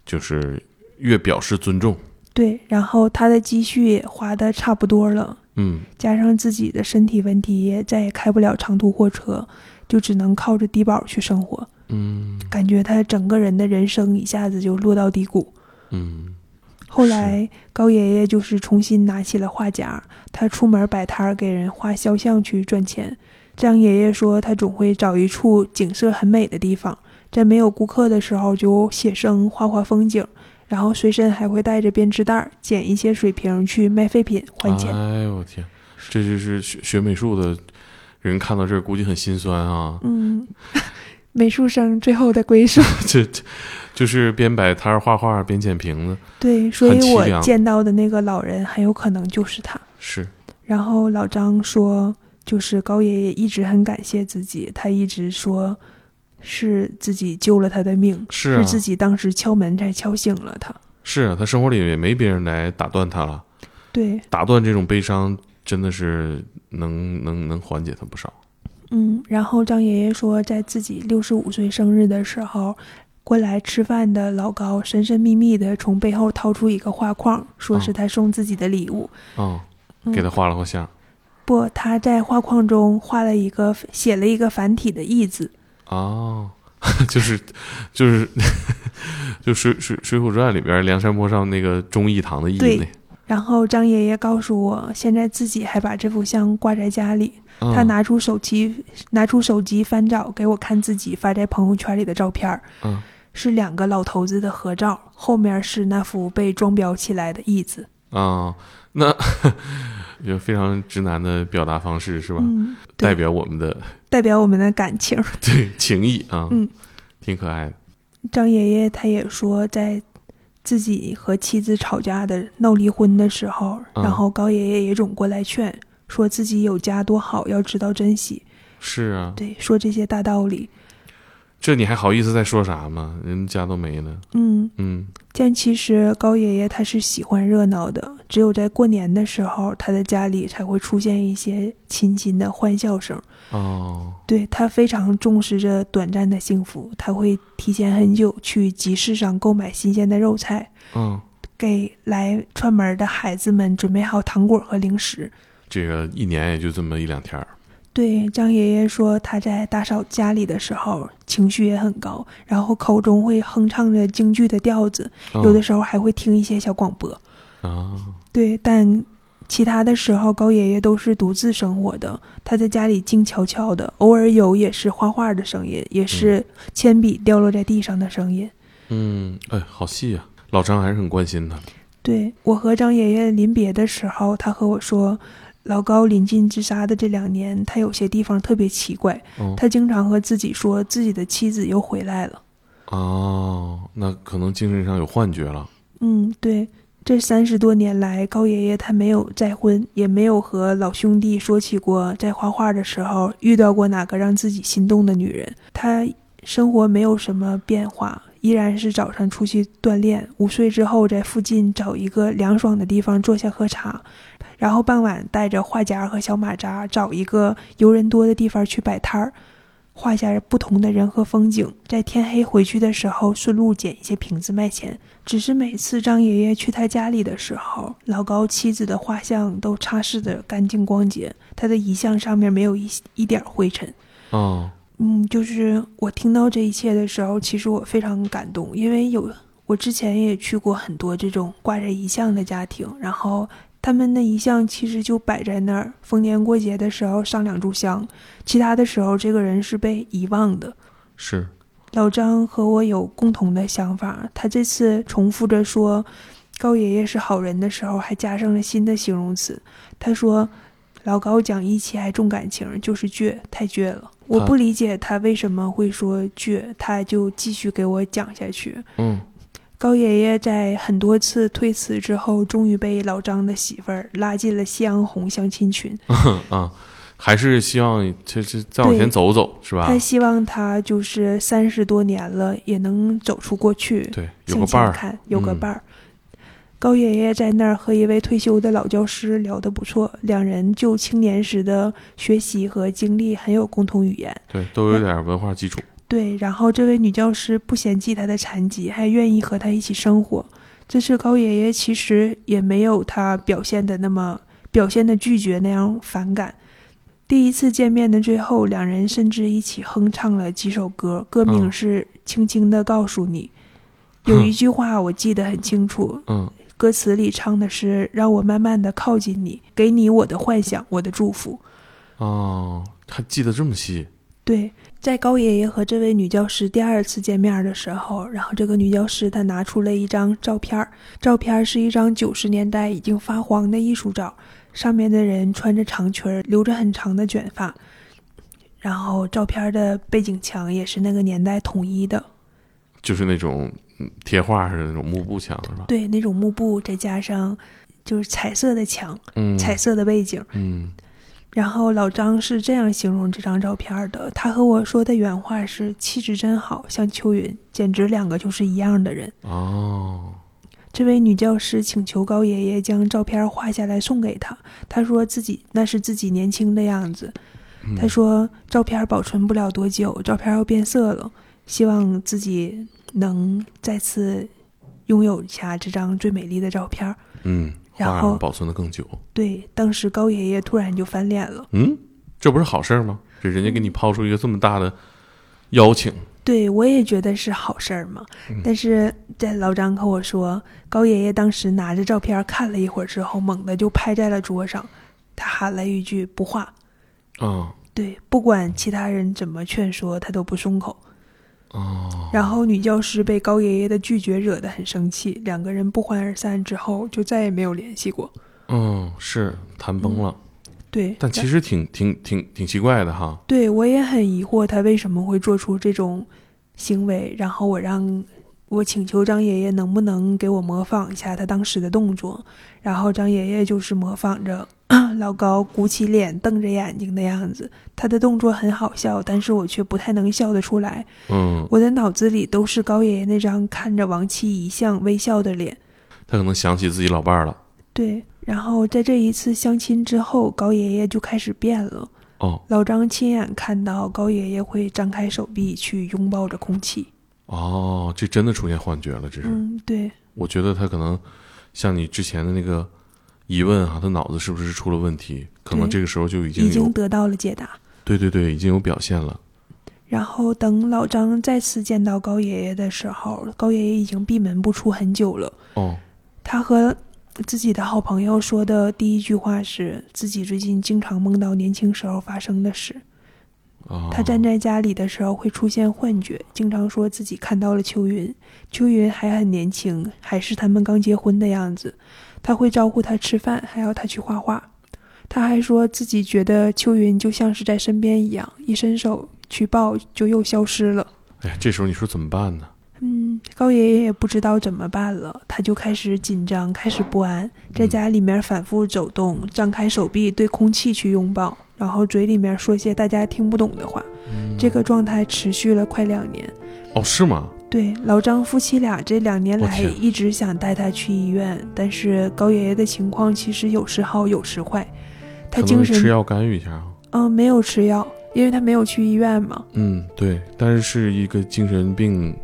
就是越表示尊重。对，然后他的积蓄也花的差不多了，嗯，加上自己的身体问题，也再也开不了长途货车，就只能靠着低保去生活，嗯，感觉他整个人的人生一下子就落到低谷，嗯。后来高爷爷就是重新拿起了画夹，他出门摆摊儿给人画肖像去赚钱。张爷爷说，他总会找一处景色很美的地方，在没有顾客的时候就写生画画风景。然后随身还会带着编织袋，捡一些水瓶去卖废品换钱。哎呦我天，这就是学学美术的人看到这儿估计很心酸啊。嗯，美术生最后的归宿。这就是边摆摊画画边捡瓶子。对，所以我见到的那个老人很有可能就是他。是。然后老张说，就是高爷爷一直很感谢自己，他一直说。是自己救了他的命，是自己当时敲门才敲醒了他。是啊，他生活里也没别人来打断他了。对，打断这种悲伤真的是能能能缓解他不少。嗯，然后张爷爷说，在自己六十五岁生日的时候，过来吃饭的老高神神秘秘的从背后掏出一个画框，说是他送自己的礼物。哦，给他画了画像。不，他在画框中画了一个写了一个繁体的“义”字。哦，就是，就是，就水水水浒传里边梁山泊上那个忠义堂的义对。然后张爷爷告诉我，现在自己还把这幅像挂在家里。他拿出手机，拿出手机翻找给我看自己发在朋友圈里的照片嗯。是两个老头子的合照，后面是那幅被装裱起来的义子。啊，那就非常直男的表达方式是吧？嗯，代表我们的代表我们的感情。对情谊啊，嗯，挺可爱的。张爷爷他也说，在自己和妻子吵架的闹离婚的时候，嗯然后高爷爷也总过来劝，说自己有家多好，要知道珍惜。是啊，对，说这些大道理。这你还好意思再说啥吗？人家都没了。嗯，嗯但其实高爷爷他是喜欢热闹的，只有在过年的时候，他的家里才会出现一些亲亲的欢笑声。哦，对他非常重视这短暂的幸福，他会提前很久去集市上购买新鲜的肉菜，嗯，给来串门的孩子们准备好糖果和零食。这个一年也就这么一两天儿。对张爷爷说，他在打扫家里的时候情绪也很高，然后口中会哼唱着京剧的调子，嗯有的时候还会听一些小广播。啊，对，但其他的时候高爷爷都是独自生活的，他在家里静悄悄的，偶尔有也是画画的声音，也是铅笔掉落在地上的声音。嗯，哎，好细啊！老张还是很关心他。对我和张爷爷临别的时候，他和我说，老高临近自杀的这两年，他有些地方特别奇怪。哦他经常和自己说，自己的妻子又回来了。哦，那可能精神上有幻觉了。嗯，对，这三十多年来，高爷爷他没有再婚，也没有和老兄弟说起过在画画的时候遇到过哪个让自己心动的女人。他生活没有什么变化，依然是早上出去锻炼，午睡之后在附近找一个凉爽的地方坐下喝茶，然后傍晚带着画夹和小马扎找一个游人多的地方去摆摊儿。画下不同的人和风景，在天黑回去的时候，顺路捡一些瓶子卖钱。只是每次张爷爷去他家里的时候，老高妻子的画像都擦拭得干净光洁，他的遗像上面没有一一点灰尘。哦，嗯，就是我听到这一切的时候，其实我非常感动，因为有我之前也去过很多这种挂着遗像的家庭，然后他们的遗像其实就摆在那儿，逢年过节的时候上两炷香，其他的时候这个人是被遗忘的。是，老张和我有共同的想法，他这次重复着说高爷爷是好人的时候，还加上了新的形容词。他说老高讲义气还重感情，就是倔，太倔了。我不理解他为什么会说倔，他就继续给我讲下去。嗯，高爷爷在很多次推辞之后，终于被老张的媳妇儿拉进了夕阳红相亲群。啊，还是希望就是再往前走走，是吧他？希望他就是三十多年了，也能走出过去。对，有个伴儿。看，有个嗯伴儿。高爷爷在那儿和一位退休的老教师聊得不错，两人就青年时的学习和经历很有共同语言。对，都有点文化基础。对，然后这位女教师不嫌弃他的残疾，还愿意和他一起生活。这次高爷爷其实也没有他表现的那么表现的拒绝那样反感。第一次见面的最后，两人甚至一起哼唱了几首歌，歌名嗯是《轻轻的告诉你》。有一句话我记得很清楚，嗯，歌词里唱的是“让我慢慢的靠近你，给你我的幻想，我的祝福”。哦，他记得这么细。对，在高爷爷和这位女教师第二次见面的时候，然后这个女教师她拿出了一张照片儿，照片是一张九十年代已经发黄的艺术照，上面的人穿着长裙，留着很长的卷发，然后照片的背景墙也是那个年代统一的，就是那种嗯贴画似的那种幕布墙，是吧？对，那种幕布再加上就是彩色的墙，嗯，彩色的背景。嗯然后老张是这样形容这张照片的，他和我说的原话是：“气质真好，像秋云，简直两个就是一样的人。哦，”这位女教师请求高爷爷将照片画下来送给她。她说自己那是自己年轻的样子。嗯他说照片保存不了多久，照片要变色了，希望自己能再次拥有一下这张最美丽的照片。嗯，然后保存的更久。对，当时高爷爷突然就翻脸了。嗯，这不是好事儿吗？这人家给你抛出一个这么大的邀请，对，我也觉得是好事儿嘛。嗯但是在老张和我说，高爷爷当时拿着照片看了一会儿之后，猛地就拍在了桌上，他喊了一句“不画啊”。对，不管其他人怎么劝说，他都不松口。哦，然后女教师被高爷爷的拒绝惹得很生气，两个人不欢而散之后就再也没有联系过。嗯，是谈崩了，对，但其实挺挺挺挺奇怪的哈。对我也很疑惑，他为什么会做出这种行为。然后我让我请求张爷爷能不能给我模仿一下他当时的动作，然后张爷爷就是模仿着 老高鼓起脸、瞪着眼睛的样子，他的动作很好笑，但是我却不太能笑得出来。嗯，我的脑子里都是高爷爷那张看着亡妻遗像微笑的脸。他可能想起自己老伴儿了。对，然后在这一次相亲之后，高爷爷就开始变了。哦老张亲眼看到高爷爷会张开手臂去拥抱着空气。哦，这真的出现幻觉了，这是。嗯，对，我觉得他可能像你之前的那个疑问啊、他脑子是不是出了问题？可能这个时候就已经已经得到了解答。对对对，已经有表现了。然后等老张再次见到高爷爷的时候，高爷爷已经闭门不出很久了。哦，他和自己的好朋友说的第一句话是自己最近经常梦到年轻时候发生的事。哦，他站在家里的时候会出现幻觉，经常说自己看到了秋云，秋云还很年轻，还是他们刚结婚的样子。他会招呼他吃饭，还要他去画画。他还说自己觉得秋云就像是在身边一样，一伸手去抱就又消失了。哎呀，这时候你说怎么办呢？嗯，高爷爷也不知道怎么办了，他就开始紧张，开始不安，在家里面反复走动，张开手臂对空气去拥抱，然后嘴里面说些大家听不懂的话。这个状态持续了快两年。哦，是吗？对，老张夫妻俩这两年来一直想带他去医院，但是高爷爷的情况其实有时好有时坏，他精神能吃药干预一下啊。嗯没有吃药，因为他没有去医院嘛。嗯，对，但是是一个精神病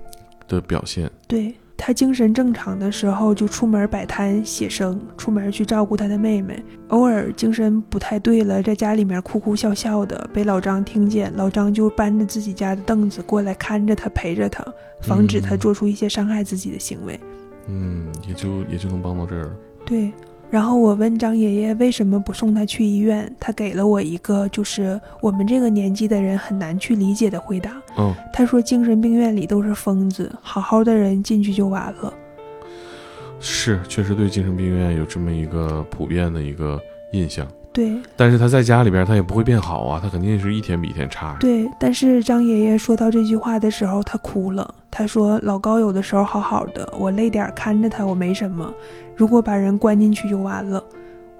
的表现。对他精神正常的时候就出门摆摊写生，出门去照顾他的妹妹。偶尔精神不太对了，在家里面哭哭笑笑的，被老张听见，老张就搬着自己家的凳子过来看着他，陪着他，防止他嗯做出一些伤害自己的行为。嗯，也就也就能帮到这儿了。对，然后我问张爷爷为什么不送他去医院，他给了我一个就是我们这个年纪的人很难去理解的回答。嗯，他说精神病院里都是疯子，好好的人进去就完了。是，确实对精神病院有这么一个普遍的一个印象。对但是他在家里边，他也不会变好啊，他肯定是一天比一天差。对，但是张爷爷说到这句话的时候，他哭了。他说老高有的时候好好的，我累点儿看着他，我没什么。如果把人关进去就完了。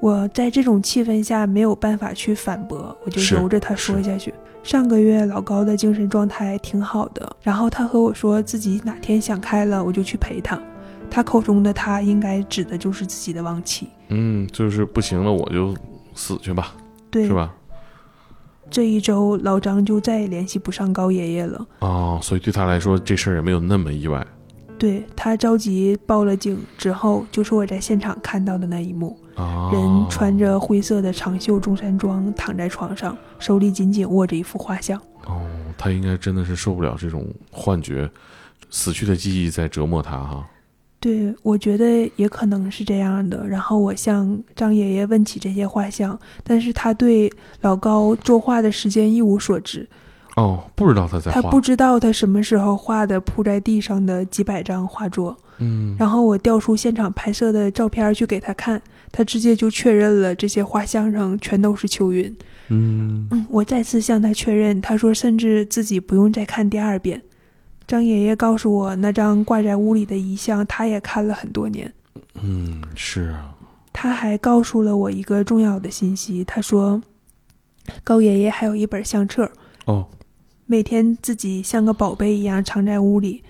我在这种气氛下没有办法去反驳，我就由着他说下去。上个月老高的精神状态挺好的，然后他和我说自己哪天想开了，我就去陪他。他口中的他应该指的就是自己的亡妻，嗯，就是不行了，我就死去吧，对，是？吧？这一周老张就再也联系不上高爷爷了。哦，所以对他来说，这事儿也没有那么意外。对他着急报了警之后，就是我在现场看到的那一幕：哦，人穿着灰色的长袖中山装躺在床上，手里紧紧握着一幅画像。哦，他应该真的是受不了这种幻觉，死去的记忆在折磨他哈。对，我觉得也可能是这样的。然后我向张爷爷问起这些画像，但是他对老高作画的时间一无所知，哦，不知道他在画。他不知道他什么时候画的铺在地上的几百张画作。嗯，然后我调出现场拍摄的照片去给他看，他直接就确认了这些画像上全都是秋云。嗯，嗯，我再次向他确认，他说甚至自己不用再看第二遍。张爷爷告诉我，那张挂在屋里的遗像，他也看了很多年。嗯，是啊，他还告诉了我一个重要的信息，他说，高爷爷还有一本相册，哦，每天自己像个宝贝一样藏在屋里，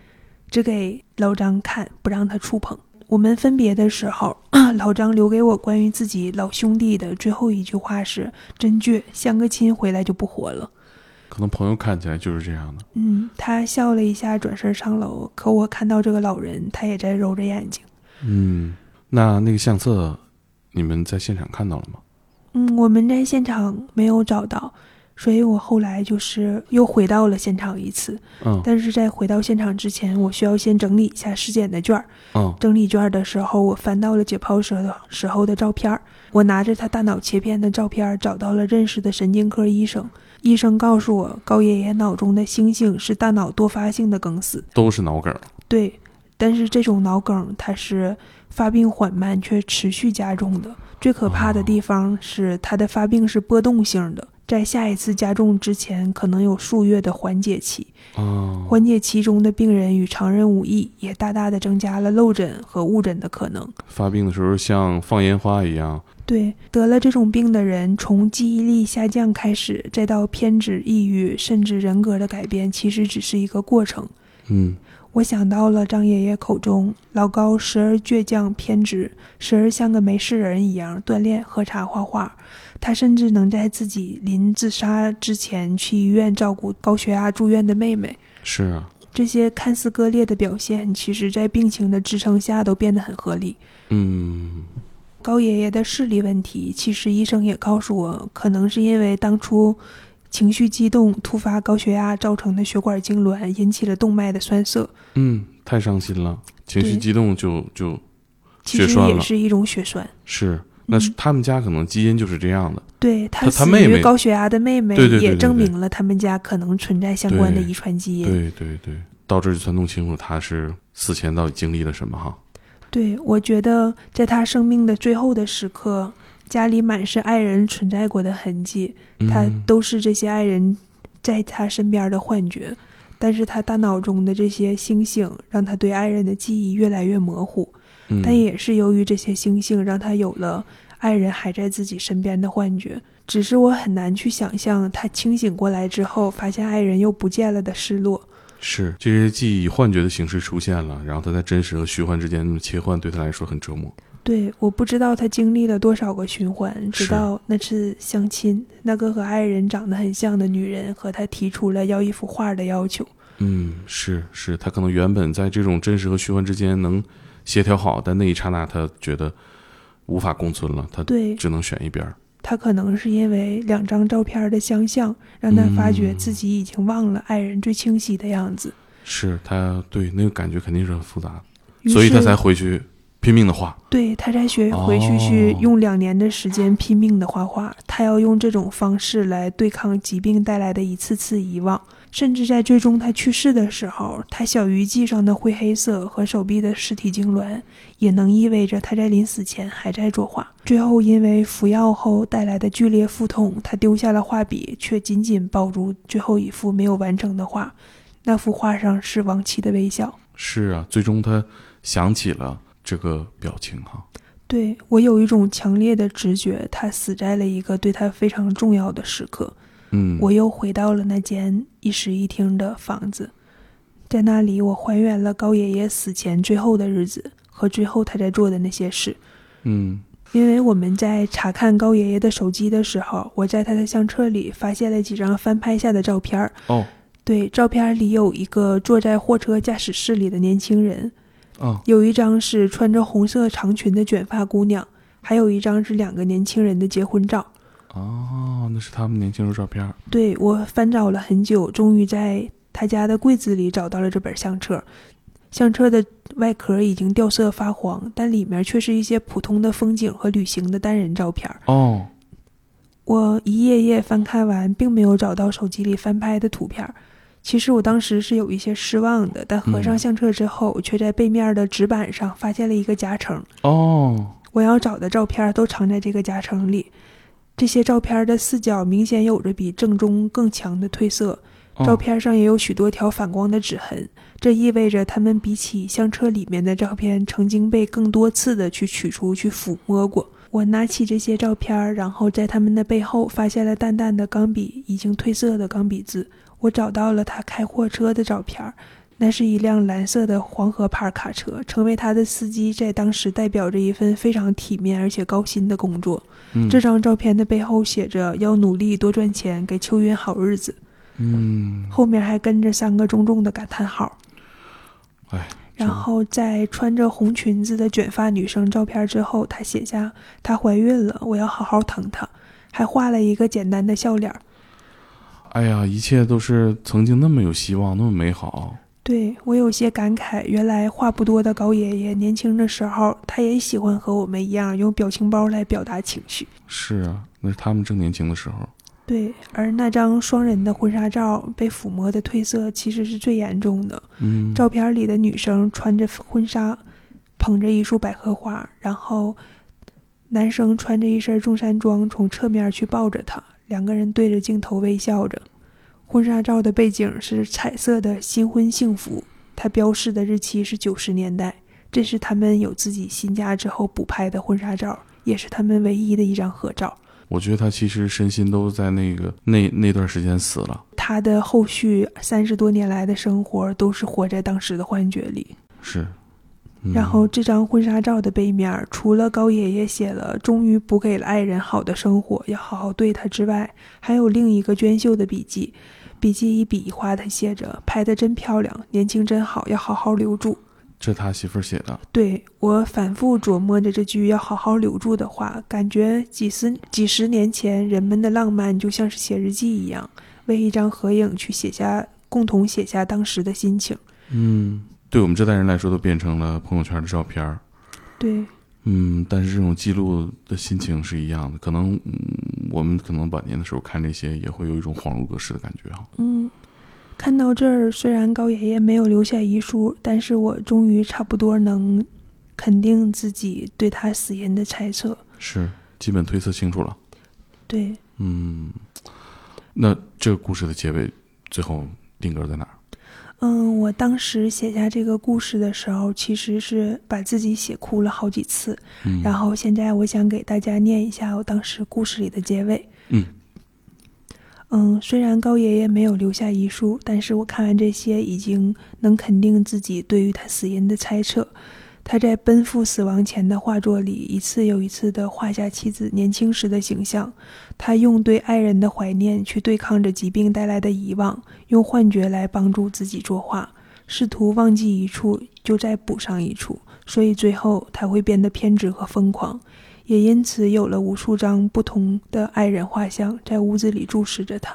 只给老张看，不让他触碰。我们分别的时候，老张留给我关于自己老兄弟的最后一句话是：“真倔，相个亲回来就不活了。可能朋友看起来就是这样的。”嗯，他笑了一下，转身上楼。可我看到这个老人，他也在揉着眼睛。嗯，那那个相册，你们在现场看到了吗？嗯，我们在现场没有找到，所以我后来就是又回到了现场一次。嗯但是在回到现场之前，我需要先整理一下尸检的卷儿。嗯整理卷儿的时候，我翻到了解剖时的时候的照片儿。我拿着他大脑切片的照片儿，找到了认识的神经科医生。医生告诉我，高爷爷脑中的星星是大脑多发性的梗死。都是脑梗。对，但是这种脑梗它是发病缓慢却持续加重的。最可怕的地方是它的发病是波动性的，在下一次加重之前可能有数月的缓解期。哦，缓解期中的病人与常人无异，也大大的增加了漏诊和误诊的可能。发病的时候像放烟花一样。对，得了这种病的人，从记忆力下降开始，再到偏执、抑郁，甚至人格的改变，其实只是一个过程。嗯，我想到了张爷爷口中老高时而倔强偏执，时而像个没事人一样锻炼、喝茶、画画。他甚至能在自己临自杀之前去医院照顾高血压住院的妹妹。是啊。这些看似割裂的表现，其实在病情的支撑下都变得很合理。嗯。高爷爷的视力问题，其实医生也告诉我，可能是因为当初情绪激动、突发高血压造成的血管痉挛，引起了动脉的栓塞。嗯，太伤心了，情绪激动就就其实也是一种血栓。是，那是他们家可能基因就是这样的。对他死于高血压的妹妹，也证明了他们家可能存在相关的遗传基因。对对对，到这就算弄清楚他是死前到底经历了什么哈。对，我觉得在他生命的最后的时刻，家里满是爱人存在过的痕迹，他都是这些爱人在他身边的幻觉。但是他大脑中的这些星星，让他对爱人的记忆越来越模糊。但也是由于这些星星，让他有了爱人还在自己身边的幻觉。只是我很难去想象他清醒过来之后，发现爱人又不见了的失落。是这些记忆以幻觉的形式出现了，然后他在真实和虚幻之间切换，对他来说很折磨。对，我不知道他经历了多少个循环，直到那次相亲，那个和爱人长得很像的女人和他提出了要一幅画的要求。嗯，是是，他可能原本在这种真实和虚幻之间能协调好，但那一刹那他觉得无法共存了，他对只能选一边。他可能是因为两张照片的相像，让他发觉自己已经忘了爱人最清晰的样子。是他对那个感觉肯定是很复杂的，所以他才回去拼命的画。对他在学回去去用两年的时间拼命的画画。他要用这种方式来对抗疾病带来的一次次遗忘。甚至在最终他去世的时候，他小鱼际上的灰黑色和手臂的尸体痉挛，也能意味着他在临死前还在作画。最后，因为服药后带来的剧烈腹痛，他丢下了画笔，却紧紧抱住最后一幅没有完成的画。那幅画上是亡妻的微笑。是啊，最终他想起了这个表情哈。对我有一种强烈的直觉，他死在了一个对他非常重要的时刻。嗯，我又回到了那间一室一厅的房子，在那里，我还原了高爷爷死前最后的日子和最后他在做的那些事。嗯，因为我们在查看高爷爷的手机的时候，我在他的相册里发现了几张翻拍下的照片。哦，对，照片里有一个坐在货车驾驶室里的年轻人，哦，有一张是穿着红色长裙的卷发姑娘，还有一张是两个年轻人的结婚照。哦，那是他们年轻时候照片。对我翻找了很久，终于在他家的柜子里找到了这本相册。相册的外壳已经掉色发黄，但里面却是一些普通的风景和旅行的单人照片。哦，我一页页翻看完，并没有找到手机里翻拍的图片。其实我当时是有一些失望的，但合上相册之后，我却在背面的纸板上发现了一个夹层。哦，我要找的照片都藏在这个夹层里。这些照片的四角明显有着比正中更强的褪色，照片上也有许多条反光的指痕，这意味着它们比起相册里面的照片，曾经被更多次的去取出、去抚摸过。我拿起这些照片，然后在他们的背后发现了淡淡的钢笔已经褪色的钢笔字。我找到了他开货车的照片。那是一辆蓝色的黄河牌卡车，成为他的司机在当时代表着一份非常体面而且高薪的工作。这张照片的背后写着“要努力多赚钱，给秋云好日子”。嗯，后面还跟着三个重重的感叹号。哎，然后在穿着红裙子的卷发女生照片之后，她写下“她怀孕了，我要好好疼她”，还画了一个简单的笑脸。哎呀，一切都是曾经那么有希望，那么美好。对我有些感慨，原来话不多的高爷爷年轻的时候，他也喜欢和我们一样用表情包来表达情绪。是啊，那是他们正年轻的时候。对，而那张双人的婚纱照被抚摸的褪色其实是最严重的。嗯，照片里的女生穿着婚纱，捧着一束百合花，然后男生穿着一身中山装从侧面去抱着她，两个人对着镜头微笑着。婚纱照的背景是彩色的新婚幸福，它标示的日期是九十年代，这是他们有自己新家之后补拍的婚纱照，也是他们唯一的一张合照。我觉得他其实身心都在那个那那段时间死了。他的后续三十多年来的生活都是活在当时的幻觉里。是，嗯然后这张婚纱照的背面，除了高爷爷写了“终于补给了爱人好的生活，要好好对他”之外，还有另一个娟秀的笔记。笔记一笔一画的写着：“拍的真漂亮，年轻真好，要好好留住。这他媳妇儿写的。”对我反复琢磨着这句“要好好留住”的话，感觉几十几十年前人们的浪漫就像是写日记一样，为一张合影去写下共同写下当时的心情。嗯，对我们这代人来说，都变成了朋友圈的照片儿。对，嗯，但是这种记录的心情是一样的。可能，嗯，我们可能晚年的时候看这些，也会有一种恍如隔世的感觉哈。嗯，看到这儿，虽然高爷爷没有留下遗书，但是我终于差不多能肯定自己对他死因的猜测。是，基本推测清楚了。对，嗯，那这个故事的结尾，最后定格在哪儿？嗯，我当时写下这个故事的时候，其实是把自己写哭了好几次。嗯，然后现在我想给大家念一下我当时故事里的结尾。嗯嗯，虽然高爷爷没有留下遗书，但是我看完这些，已经能肯定自己对于他死因的猜测。他在奔赴死亡前的画作里，一次又一次地画下妻子年轻时的形象。他用对爱人的怀念去对抗着疾病带来的遗忘，用幻觉来帮助自己作画，试图忘记一处就再补上一处，所以最后他会变得偏执和疯狂。也因此有了无数张不同的爱人画像在屋子里注视着他。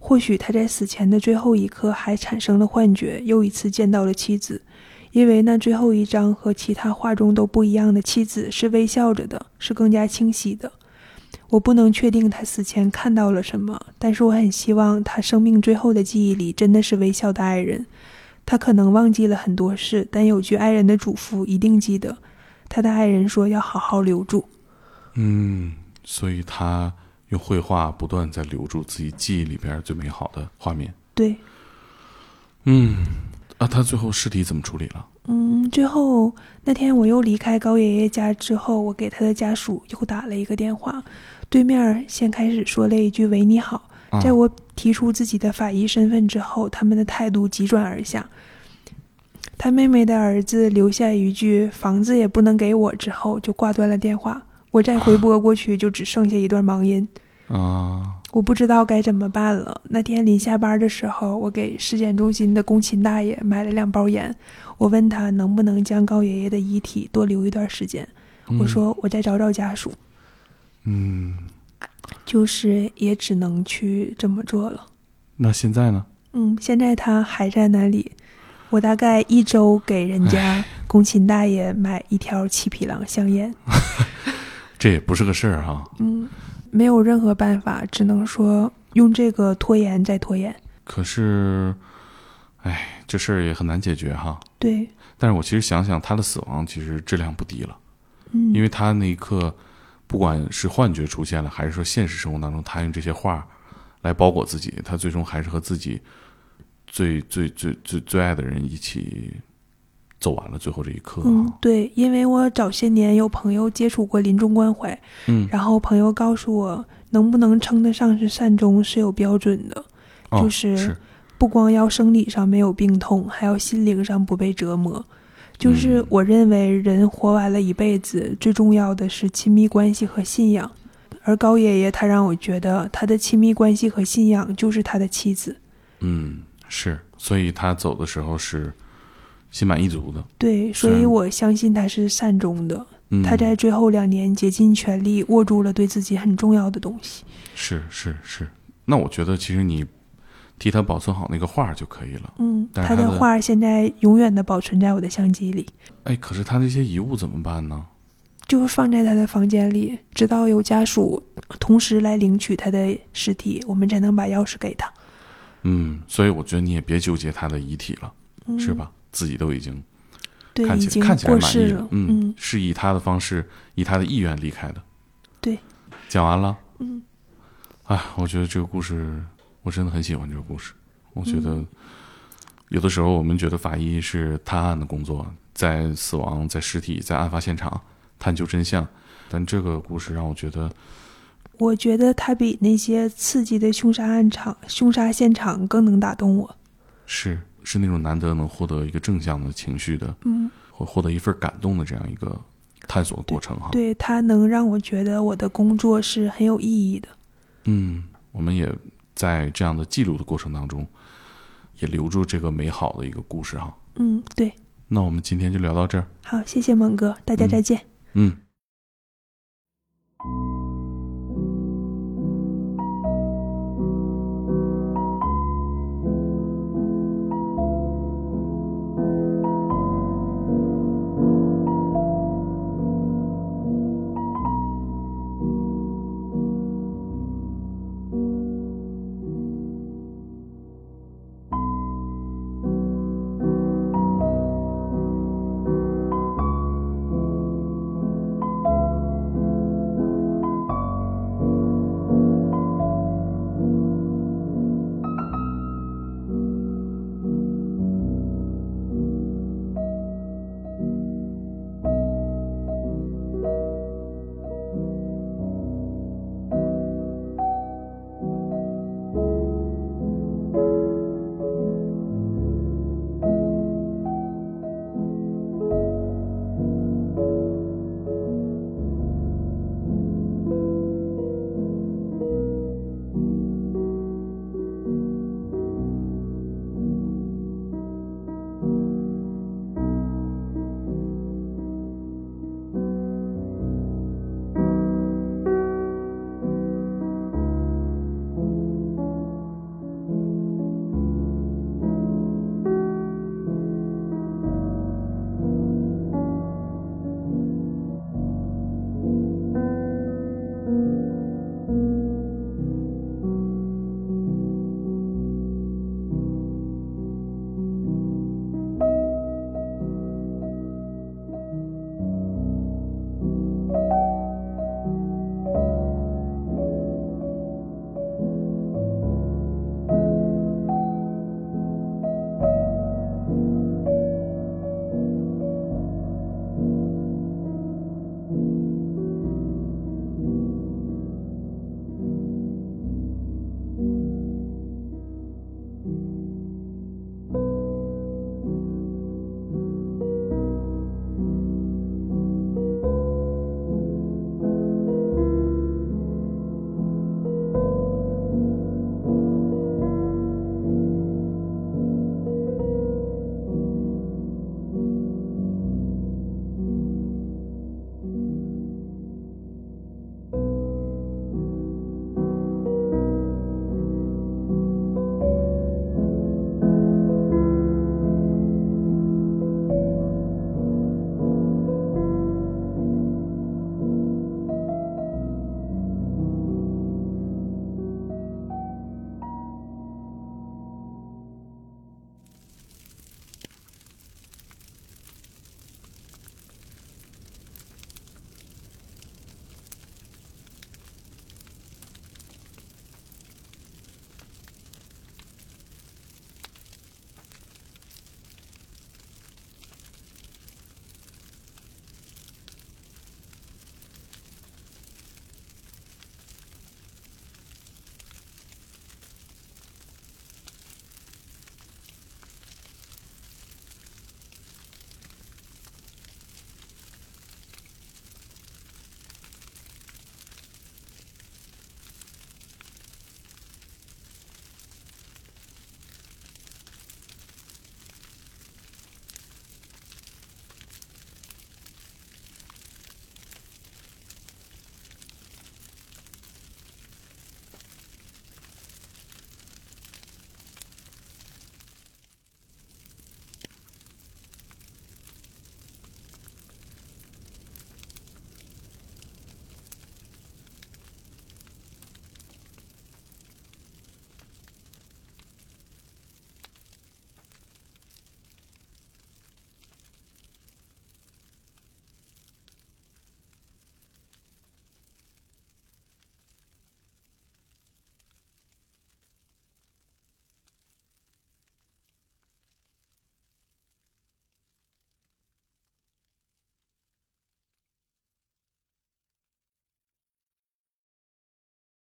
或许他在死前的最后一刻还产生了幻觉，又一次见到了妻子，因为那最后一张和其他画中都不一样的妻子是微笑着的，是更加清晰的。我不能确定他死前看到了什么，但是我很希望他生命最后的记忆里真的是微笑的爱人。他可能忘记了很多事，但有句爱人的嘱咐一定记得。他的爱人说要好好留住。嗯，所以他用绘画不断在留住自己记忆里边最美好的画面。对，嗯，啊，他最后尸体怎么处理了？嗯，最后那天我又离开高爷爷家之后，我给他的家属又打了一个电话，对面先开始说了一句“喂，你好”。啊在我提出自己的法医身份之后，他们的态度急转而下。他妹妹的儿子留下一句“房子也不能给我”之后，就挂断了电话。我再回拨过去，就只剩下一段忙音。啊，我不知道该怎么办了。那天临下班的时候，我给尸检中心的工勤大爷买了两包烟。我问他能不能将高爷爷的遗体多留一段时间。我说我再找找家属，嗯，就是也只能去这么做了。那现在呢？嗯，现在他还在那里。我大概一周给人家工勤大爷买一条七匹狼香烟。这也不是个事儿哈。嗯，没有任何办法，只能说用这个拖延再拖延。可是，哎，这事儿也很难解决哈。对，但是我其实想想，他的死亡其实质量不低了，嗯，因为他那一刻，不管是幻觉出现了，还是说现实生活当中，他用这些画来包裹自己，他最终还是和自己最最最最最爱的人一起走完了最后这一刻。嗯，对，因为我早些年有朋友接触过临终关怀，嗯，然后朋友告诉我，能不能称得上是善终是有标准的，哦就是是不光要生理上没有病痛，还要心灵上不被折磨。就是我认为人活完了一辈子，最重要的是亲密关系和信仰。而高爷爷他让我觉得他的亲密关系和信仰就是他的妻子。嗯是，所以他走的时候是心满意足的。对，所以我相信他是善终的。嗯，他在最后两年竭尽全力握住了对自己很重要的东西。是是是，那我觉得其实你替他保存好那个画就可以了。嗯，他的但是他的画现在永远的保存在我的相机里。哎，可是他那些遗物怎么办呢？就放在他的房间里，直到有家属同时来领取他的尸体，我们才能把钥匙给他。嗯，所以我觉得你也别纠结他的遗体了，嗯、是？吧？自己都已经对，看起看起来满意了。。嗯嗯，是以他的方式，以他的意愿离开的。对，讲完了。嗯，哎，我觉得这个故事，我真的很喜欢这个故事。我觉嗯得有的时候我们觉得法医是探案的工作，在死亡、在尸体、在案发现场探究真相，但这个故事让我觉得，我觉得他比那些刺激的凶杀案场、凶杀现场更能打动我。是是那种难得能获得一个正向的情绪的，嗯，或获得一份感动的这样一个探索过程哈。对它能让我觉得我的工作是很有意义的。嗯，我们也在这样的记录的过程当中，也留住这个美好的一个故事哈。嗯，对，那我们今天就聊到这儿。好，谢谢猛哥，大家再见。嗯。